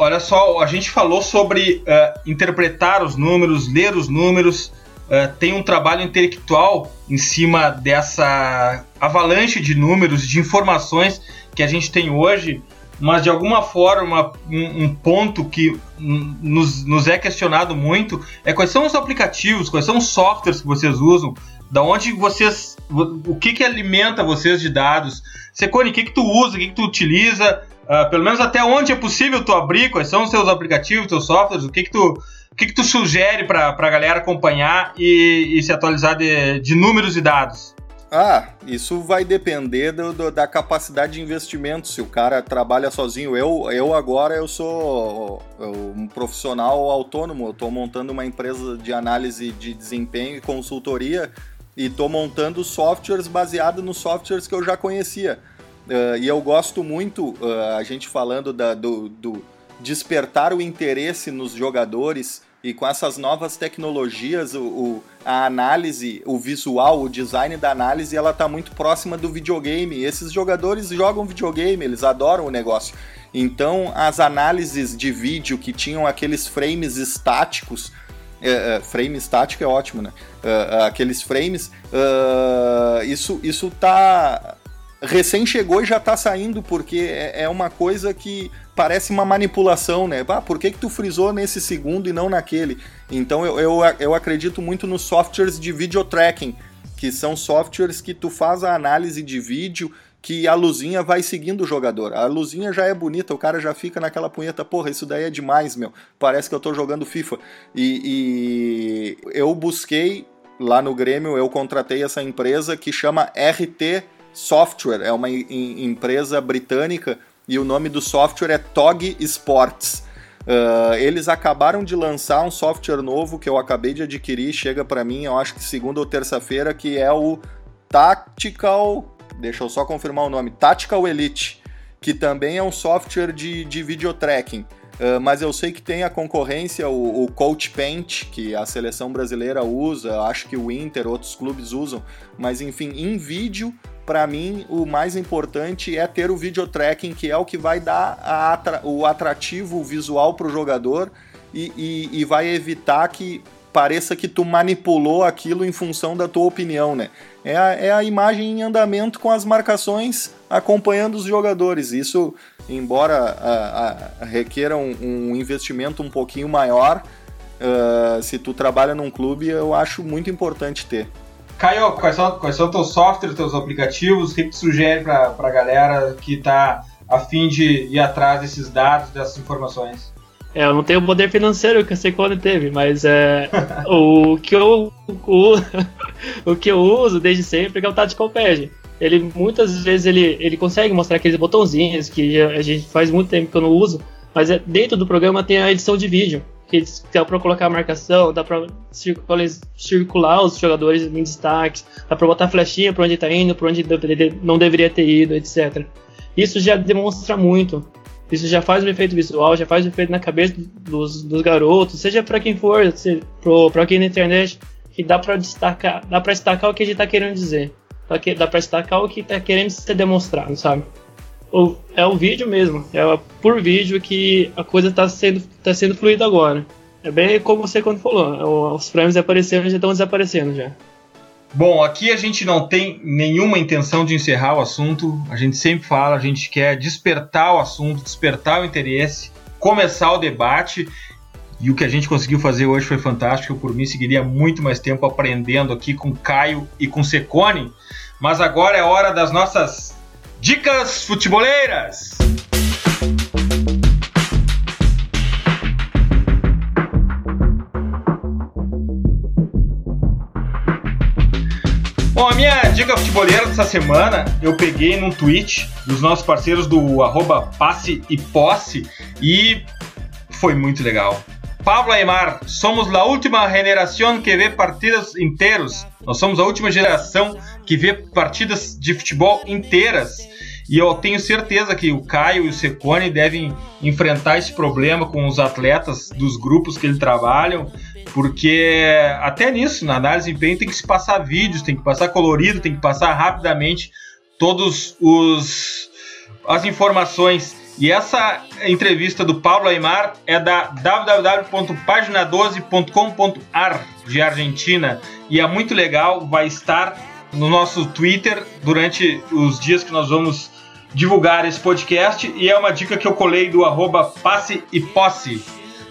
Olha só, a gente falou sobre uh, interpretar os números, ler os números, uh, tem um trabalho intelectual em cima dessa avalanche de números, de informações que a gente tem hoje, mas de alguma forma um, um ponto que nos, nos, é questionado muito é quais são os aplicativos, quais são os softwares que vocês usam, da onde vocês, o que que alimenta vocês de dados, Secone, o que que tu usa, o que que tu utiliza, uh, pelo menos até onde é possível tu abrir, quais são os seus aplicativos, teus softwares, o que que tu que, que tu sugere para a galera acompanhar e, e se atualizar de, de, números e dados?
Ah, isso vai depender do, do, da capacidade de investimento. Se o cara trabalha sozinho, eu, eu agora eu sou um profissional autônomo. Eu estou montando uma empresa de análise de desempenho e consultoria e estou montando softwares baseados nos softwares que eu já conhecia. Uh, e eu gosto muito, uh, a gente falando da, do, do despertar o interesse nos jogadores e com essas novas tecnologias, o, o, a análise, o visual, o design da análise, ela está muito próxima do videogame. Esses jogadores jogam videogame, eles adoram o negócio. Então, as análises de vídeo que tinham aqueles frames estáticos, é, é, frame estático é ótimo, né? É aqueles frames, isso, isso tá recém chegou e já tá saindo, porque é, é uma coisa que parece uma manipulação, né? Ah, por que, que tu frisou nesse segundo e não naquele? Então eu, eu, eu acredito muito nos softwares de video tracking, que são softwares que tu faz a análise de vídeo que a luzinha vai seguindo o jogador. A luzinha já é bonita, o cara já fica naquela punheta, porra, isso daí é demais, meu. Parece que eu tô jogando FIFA. E, e eu busquei lá no Grêmio, eu contratei essa empresa que chama RT Software, é uma empresa britânica e o nome do software é TOG Sports. Uh, eles acabaram de lançar um software novo que eu acabei de adquirir, chega para mim, eu acho que segunda ou terça-feira, que é o Tactical. Deixa eu só confirmar o nome: Tactical Elite, que também é um software de, de video tracking. Uh, mas eu sei que tem a concorrência, o, o, Coach Paint, que a seleção brasileira usa, acho que o Inter, outros clubes usam, mas enfim, em vídeo para mim, o mais importante é ter o video tracking, que é o que vai dar atra o atrativo visual para o jogador e, e, e, vai evitar que pareça que tu manipulou aquilo em função da tua opinião, né? É a, é a imagem em andamento com as marcações acompanhando os jogadores. Isso, embora a, a, requer um, um, investimento um pouquinho maior, uh, se tu trabalha num clube, eu acho muito importante ter.
Caio, quais são, quais são teus softwares, teus aplicativos? O que, que tu sugere para a galera que está a fim de ir atrás desses dados, dessas informações?
É, eu não tenho o poder financeiro que sei quando teve, mas é, o, que eu, o, o que eu uso desde sempre é o Tactical Pad. Ele muitas vezes ele, ele consegue mostrar aqueles botãozinhos que a gente faz muito tempo que eu não uso, mas é, dentro do programa tem a edição de vídeo que dá para colocar a marcação, dá para circular os jogadores em destaque, dá para botar flechinha para onde está indo, para onde não deveria ter ido, etc. Isso já demonstra muito. Isso já faz um efeito visual, já faz um efeito na cabeça dos, dos garotos, seja para quem for, para quem na internet, que dá para destacar, dá para destacar o que a gente está querendo dizer. Dá, dá pra destacar o que tá querendo ser demonstrado, sabe? O, é o vídeo mesmo, é por vídeo que a coisa tá sendo, tá sendo fluida agora. É bem como você quando falou, os frames aparecendo já estão desaparecendo já.
Bom, aqui a gente não tem nenhuma intenção de encerrar o assunto. A gente sempre fala, a gente quer despertar o assunto, despertar o interesse, começar o debate. E o que a gente conseguiu fazer hoje foi fantástico. Eu, por mim, seguiria muito mais tempo aprendendo aqui com Caio e com Secone. Mas agora é hora das nossas dicas futeboleiras. Bom, a minha dica futebolera dessa semana eu peguei num tweet dos nossos parceiros do arroba passe e posse e foi muito legal. Pablo Aymar, somos a última geração que vê partidas inteiros. Nós somos a última geração que vê partidas de futebol inteiras. E eu tenho certeza que o Caio e o Secone devem enfrentar esse problema com os atletas dos grupos que eles trabalham, porque até nisso, na análise de desempenho, tem que se passar vídeos, tem que passar colorido, tem que passar rapidamente todos os as informações. E essa entrevista do Pablo Aymar é da www.pagina12.com.ar de Argentina e é muito legal, vai estar no nosso Twitter durante os dias que nós vamos divulgar esse podcast e é uma dica que eu colei do arroba passe e posse.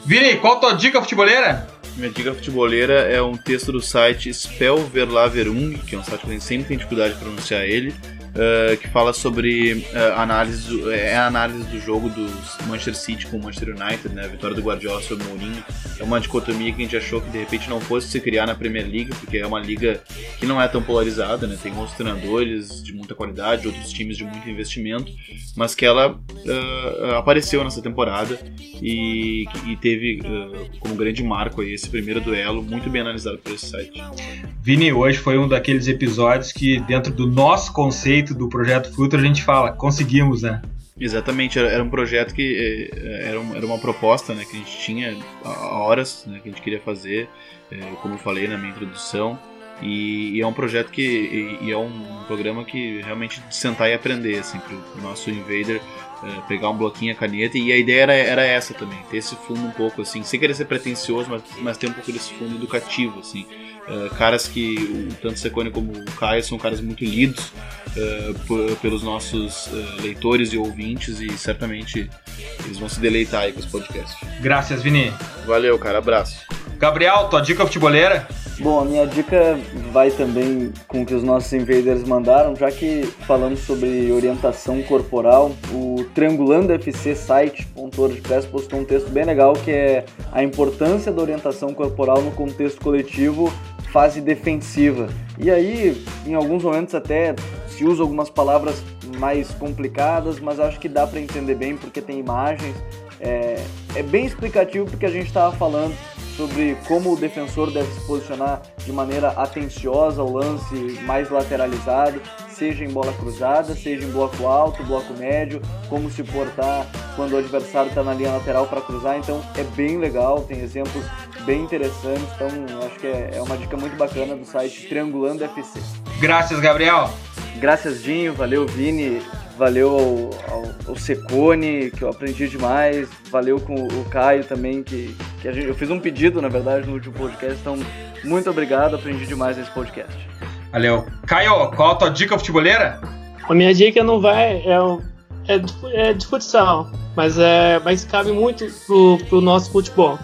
Vini, qual a tua dica futeboleira?
Minha dica futeboleira é um texto do site Spellverlaverung, que é um site que gente sempre tem dificuldade de pronunciar ele, uh, que fala sobre uh, análise do, é a análise do jogo dos Manchester City com o Manchester United, né? A vitória do Guardiola sobre o Mourinho. É uma dicotomia que a gente achou que de repente não fosse se criar na Premier League, porque é uma liga que não é tão polarizada, né? Tem outros treinadores de muita qualidade, outros times de muito investimento, mas que ela uh, apareceu nessa temporada e, e teve como grande marco aí esse primeiro duelo muito bem analisado por esse site.
Vini, hoje foi um daqueles episódios que dentro do nosso conceito do projeto Futuro, a gente fala, conseguimos, né?
Exatamente, era, um projeto que eh, era, uma, era uma proposta né, que a gente tinha há horas, né, que a gente queria fazer, eh, como eu falei na minha introdução, e, e é um projeto que e, e, é um programa que realmente de sentar e aprender, assim, para o nosso invader eh, pegar um bloquinho, a caneta, e a ideia era, era essa também, ter esse fundo um pouco assim, sem querer ser pretencioso, mas, mas ter um pouco desse fundo educativo, assim. Uh, caras que, tanto o Secone como o Caio, são caras muito lidos uh, pelos nossos uh, leitores e ouvintes e certamente eles vão se deleitar aí com esse podcast.
Graças, Vini.
Valeu, cara. Abraço.
Gabriel, tua dica futebolera?
Bom, a minha dica vai também com o que os nossos invaders mandaram, já que falamos sobre orientação corporal, o Triangulando FC site.wordpress postou um texto bem legal que é a importância da orientação corporal no contexto coletivo fase defensiva. E aí, em alguns momentos até se usa algumas palavras mais complicadas, mas acho que dá para entender bem porque tem imagens. É, é bem explicativo porque a gente estava falando sobre como o defensor deve se posicionar de maneira atenciosa ao lance mais lateralizado, seja em bola cruzada, seja em bloco alto, bloco médio, como se portar quando o adversário está na linha lateral para cruzar. Então é bem legal, tem exemplos bem interessantes. Então acho que é, é uma dica muito bacana do site Triangulando FC.
Graças, Gabriel.
Graças, Dinho. Valeu, Vini. Valeu ao, ao, ao, Secone, que eu aprendi demais. Valeu com o Caio também, que, que gente, eu fiz um pedido, na verdade, no último podcast. Então, muito obrigado, aprendi demais nesse podcast.
Valeu. Caio, qual a tua dica futeboleira?
A minha dica não vai. É, é, de, é de futsal, mas, é, mas cabe muito pro, pro nosso futebol.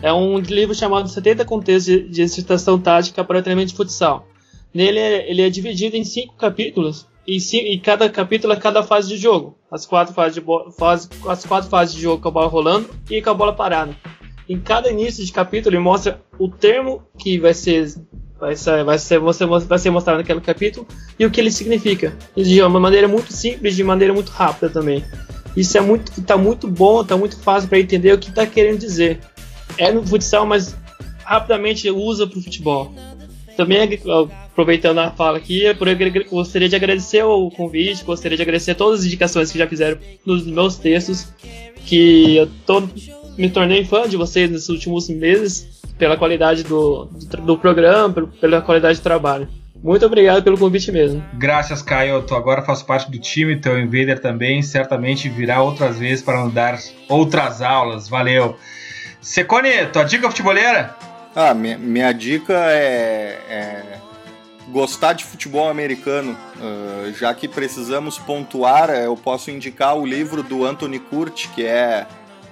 É um livro chamado 70 Contextos de, Exercitação Tática para o Treinamento de Futsal. Nele ele é dividido em cinco capítulos e, e, cada capítulo é cada fase de jogo. As quatro fases de fase, as quatro fases de jogo com a bola rolando e com a bola parada. Em cada início de capítulo ele mostra o termo que vai ser vai ser, vai ser, vai ser mostrado naquele capítulo e o que ele significa. De uma maneira muito simples, de maneira muito rápida também. Isso é muito, tá muito bom, tá muito fácil para entender o que está querendo dizer. É no futsal, mas rapidamente usa para o futebol. Também aproveitando a fala aqui, gostaria de agradecer o convite, gostaria de agradecer todas as indicações que já fizeram nos meus textos, que eu tô, me tornei fã de vocês nesses últimos meses pela qualidade do, do, do programa, pela qualidade do trabalho. Muito obrigado pelo convite mesmo.
Graças, Caio. Tu agora faz parte do time, teu Invader também. Certamente virá outras vezes para nos dar outras aulas. Valeu. Secone, tua dica futebolera?
Ah, minha, minha dica é, é, gostar de futebol americano. Uh, já que precisamos pontuar, eu posso indicar o livro do Anthony Curti, que é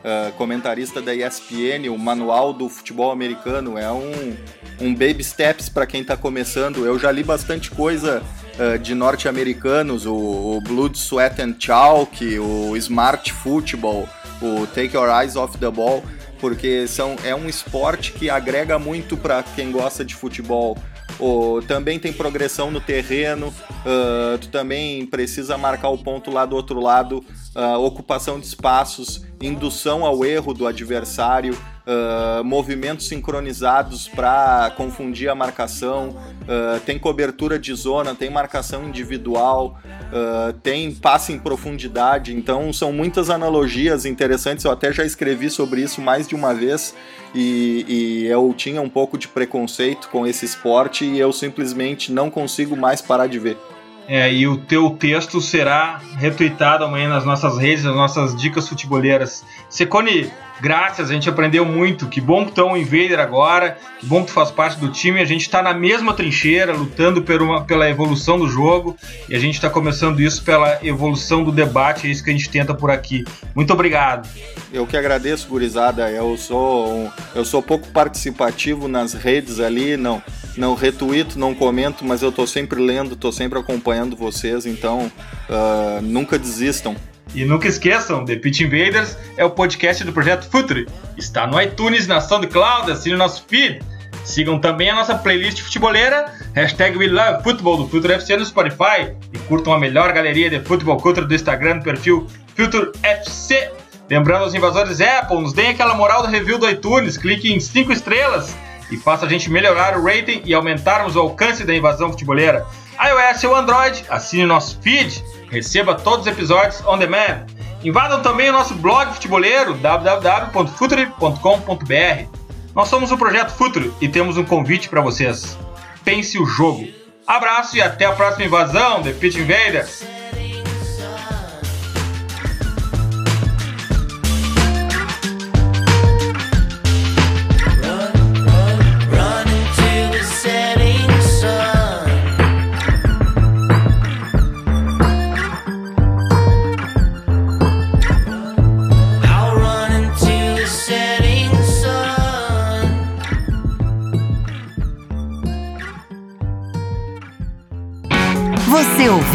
uh, comentarista da ESPN, o Manual do Futebol Americano. É um, um baby steps para quem está começando. Eu já li bastante coisa uh, de norte-americanos, o, o, Blood, Sweat and Chalk, o Smart Football, o Take Your Eyes Off the Ball, porque são, é um esporte que agrega muito para quem gosta de futebol. Oh, também tem progressão no terreno, uh, tu também precisa marcar o ponto lá do outro lado, uh, ocupação de espaços, indução ao erro do adversário, uh, movimentos sincronizados para confundir a marcação, tem cobertura de zona, tem marcação individual, tem passe em profundidade. Então são muitas analogias interessantes. Eu até já escrevi sobre isso mais de uma vez e, e eu tinha um pouco de preconceito com esse esporte e eu simplesmente não consigo mais parar de ver.
É, e o teu texto será retweetado amanhã nas nossas redes, nas nossas dicas futeboleiras. Secone, graças, a gente aprendeu muito. Que bom que tu é um Invader agora, que bom que tu faz parte do time. A gente está na mesma trincheira, lutando uma, pela evolução do jogo, e a gente está começando isso pela evolução do debate, é isso que a gente tenta por aqui. Muito obrigado.
Eu que agradeço, gurizada. Eu sou, um, eu sou pouco participativo nas redes ali, não não retuito, não comento, mas eu tô sempre lendo, tô sempre acompanhando vocês, então uh, nunca desistam.
E nunca esqueçam, The Pitch Invaders é o podcast do Projeto Future. Está no iTunes, na SoundCloud, assine o nosso feed. Sigam também a nossa playlist futeboleira, hashtag We Love Football do Future FC no Spotify e curtam a melhor galeria de futebol culture do Instagram no perfil Future FC. Lembrando aos invasores Apple, nos deem aquela moral do review do iTunes, clique em 5 estrelas e faça a gente melhorar o rating e aumentarmos o alcance da invasão futeboleira. iOS ou Android, assine nosso feed, receba todos os episódios on demand. Invadam também o nosso blog futeboleiro www.future.com.br. Nós somos o Projeto Futuro e temos um convite para vocês. Pense o jogo. Abraço e até a próxima invasão, The Pitch Invaders!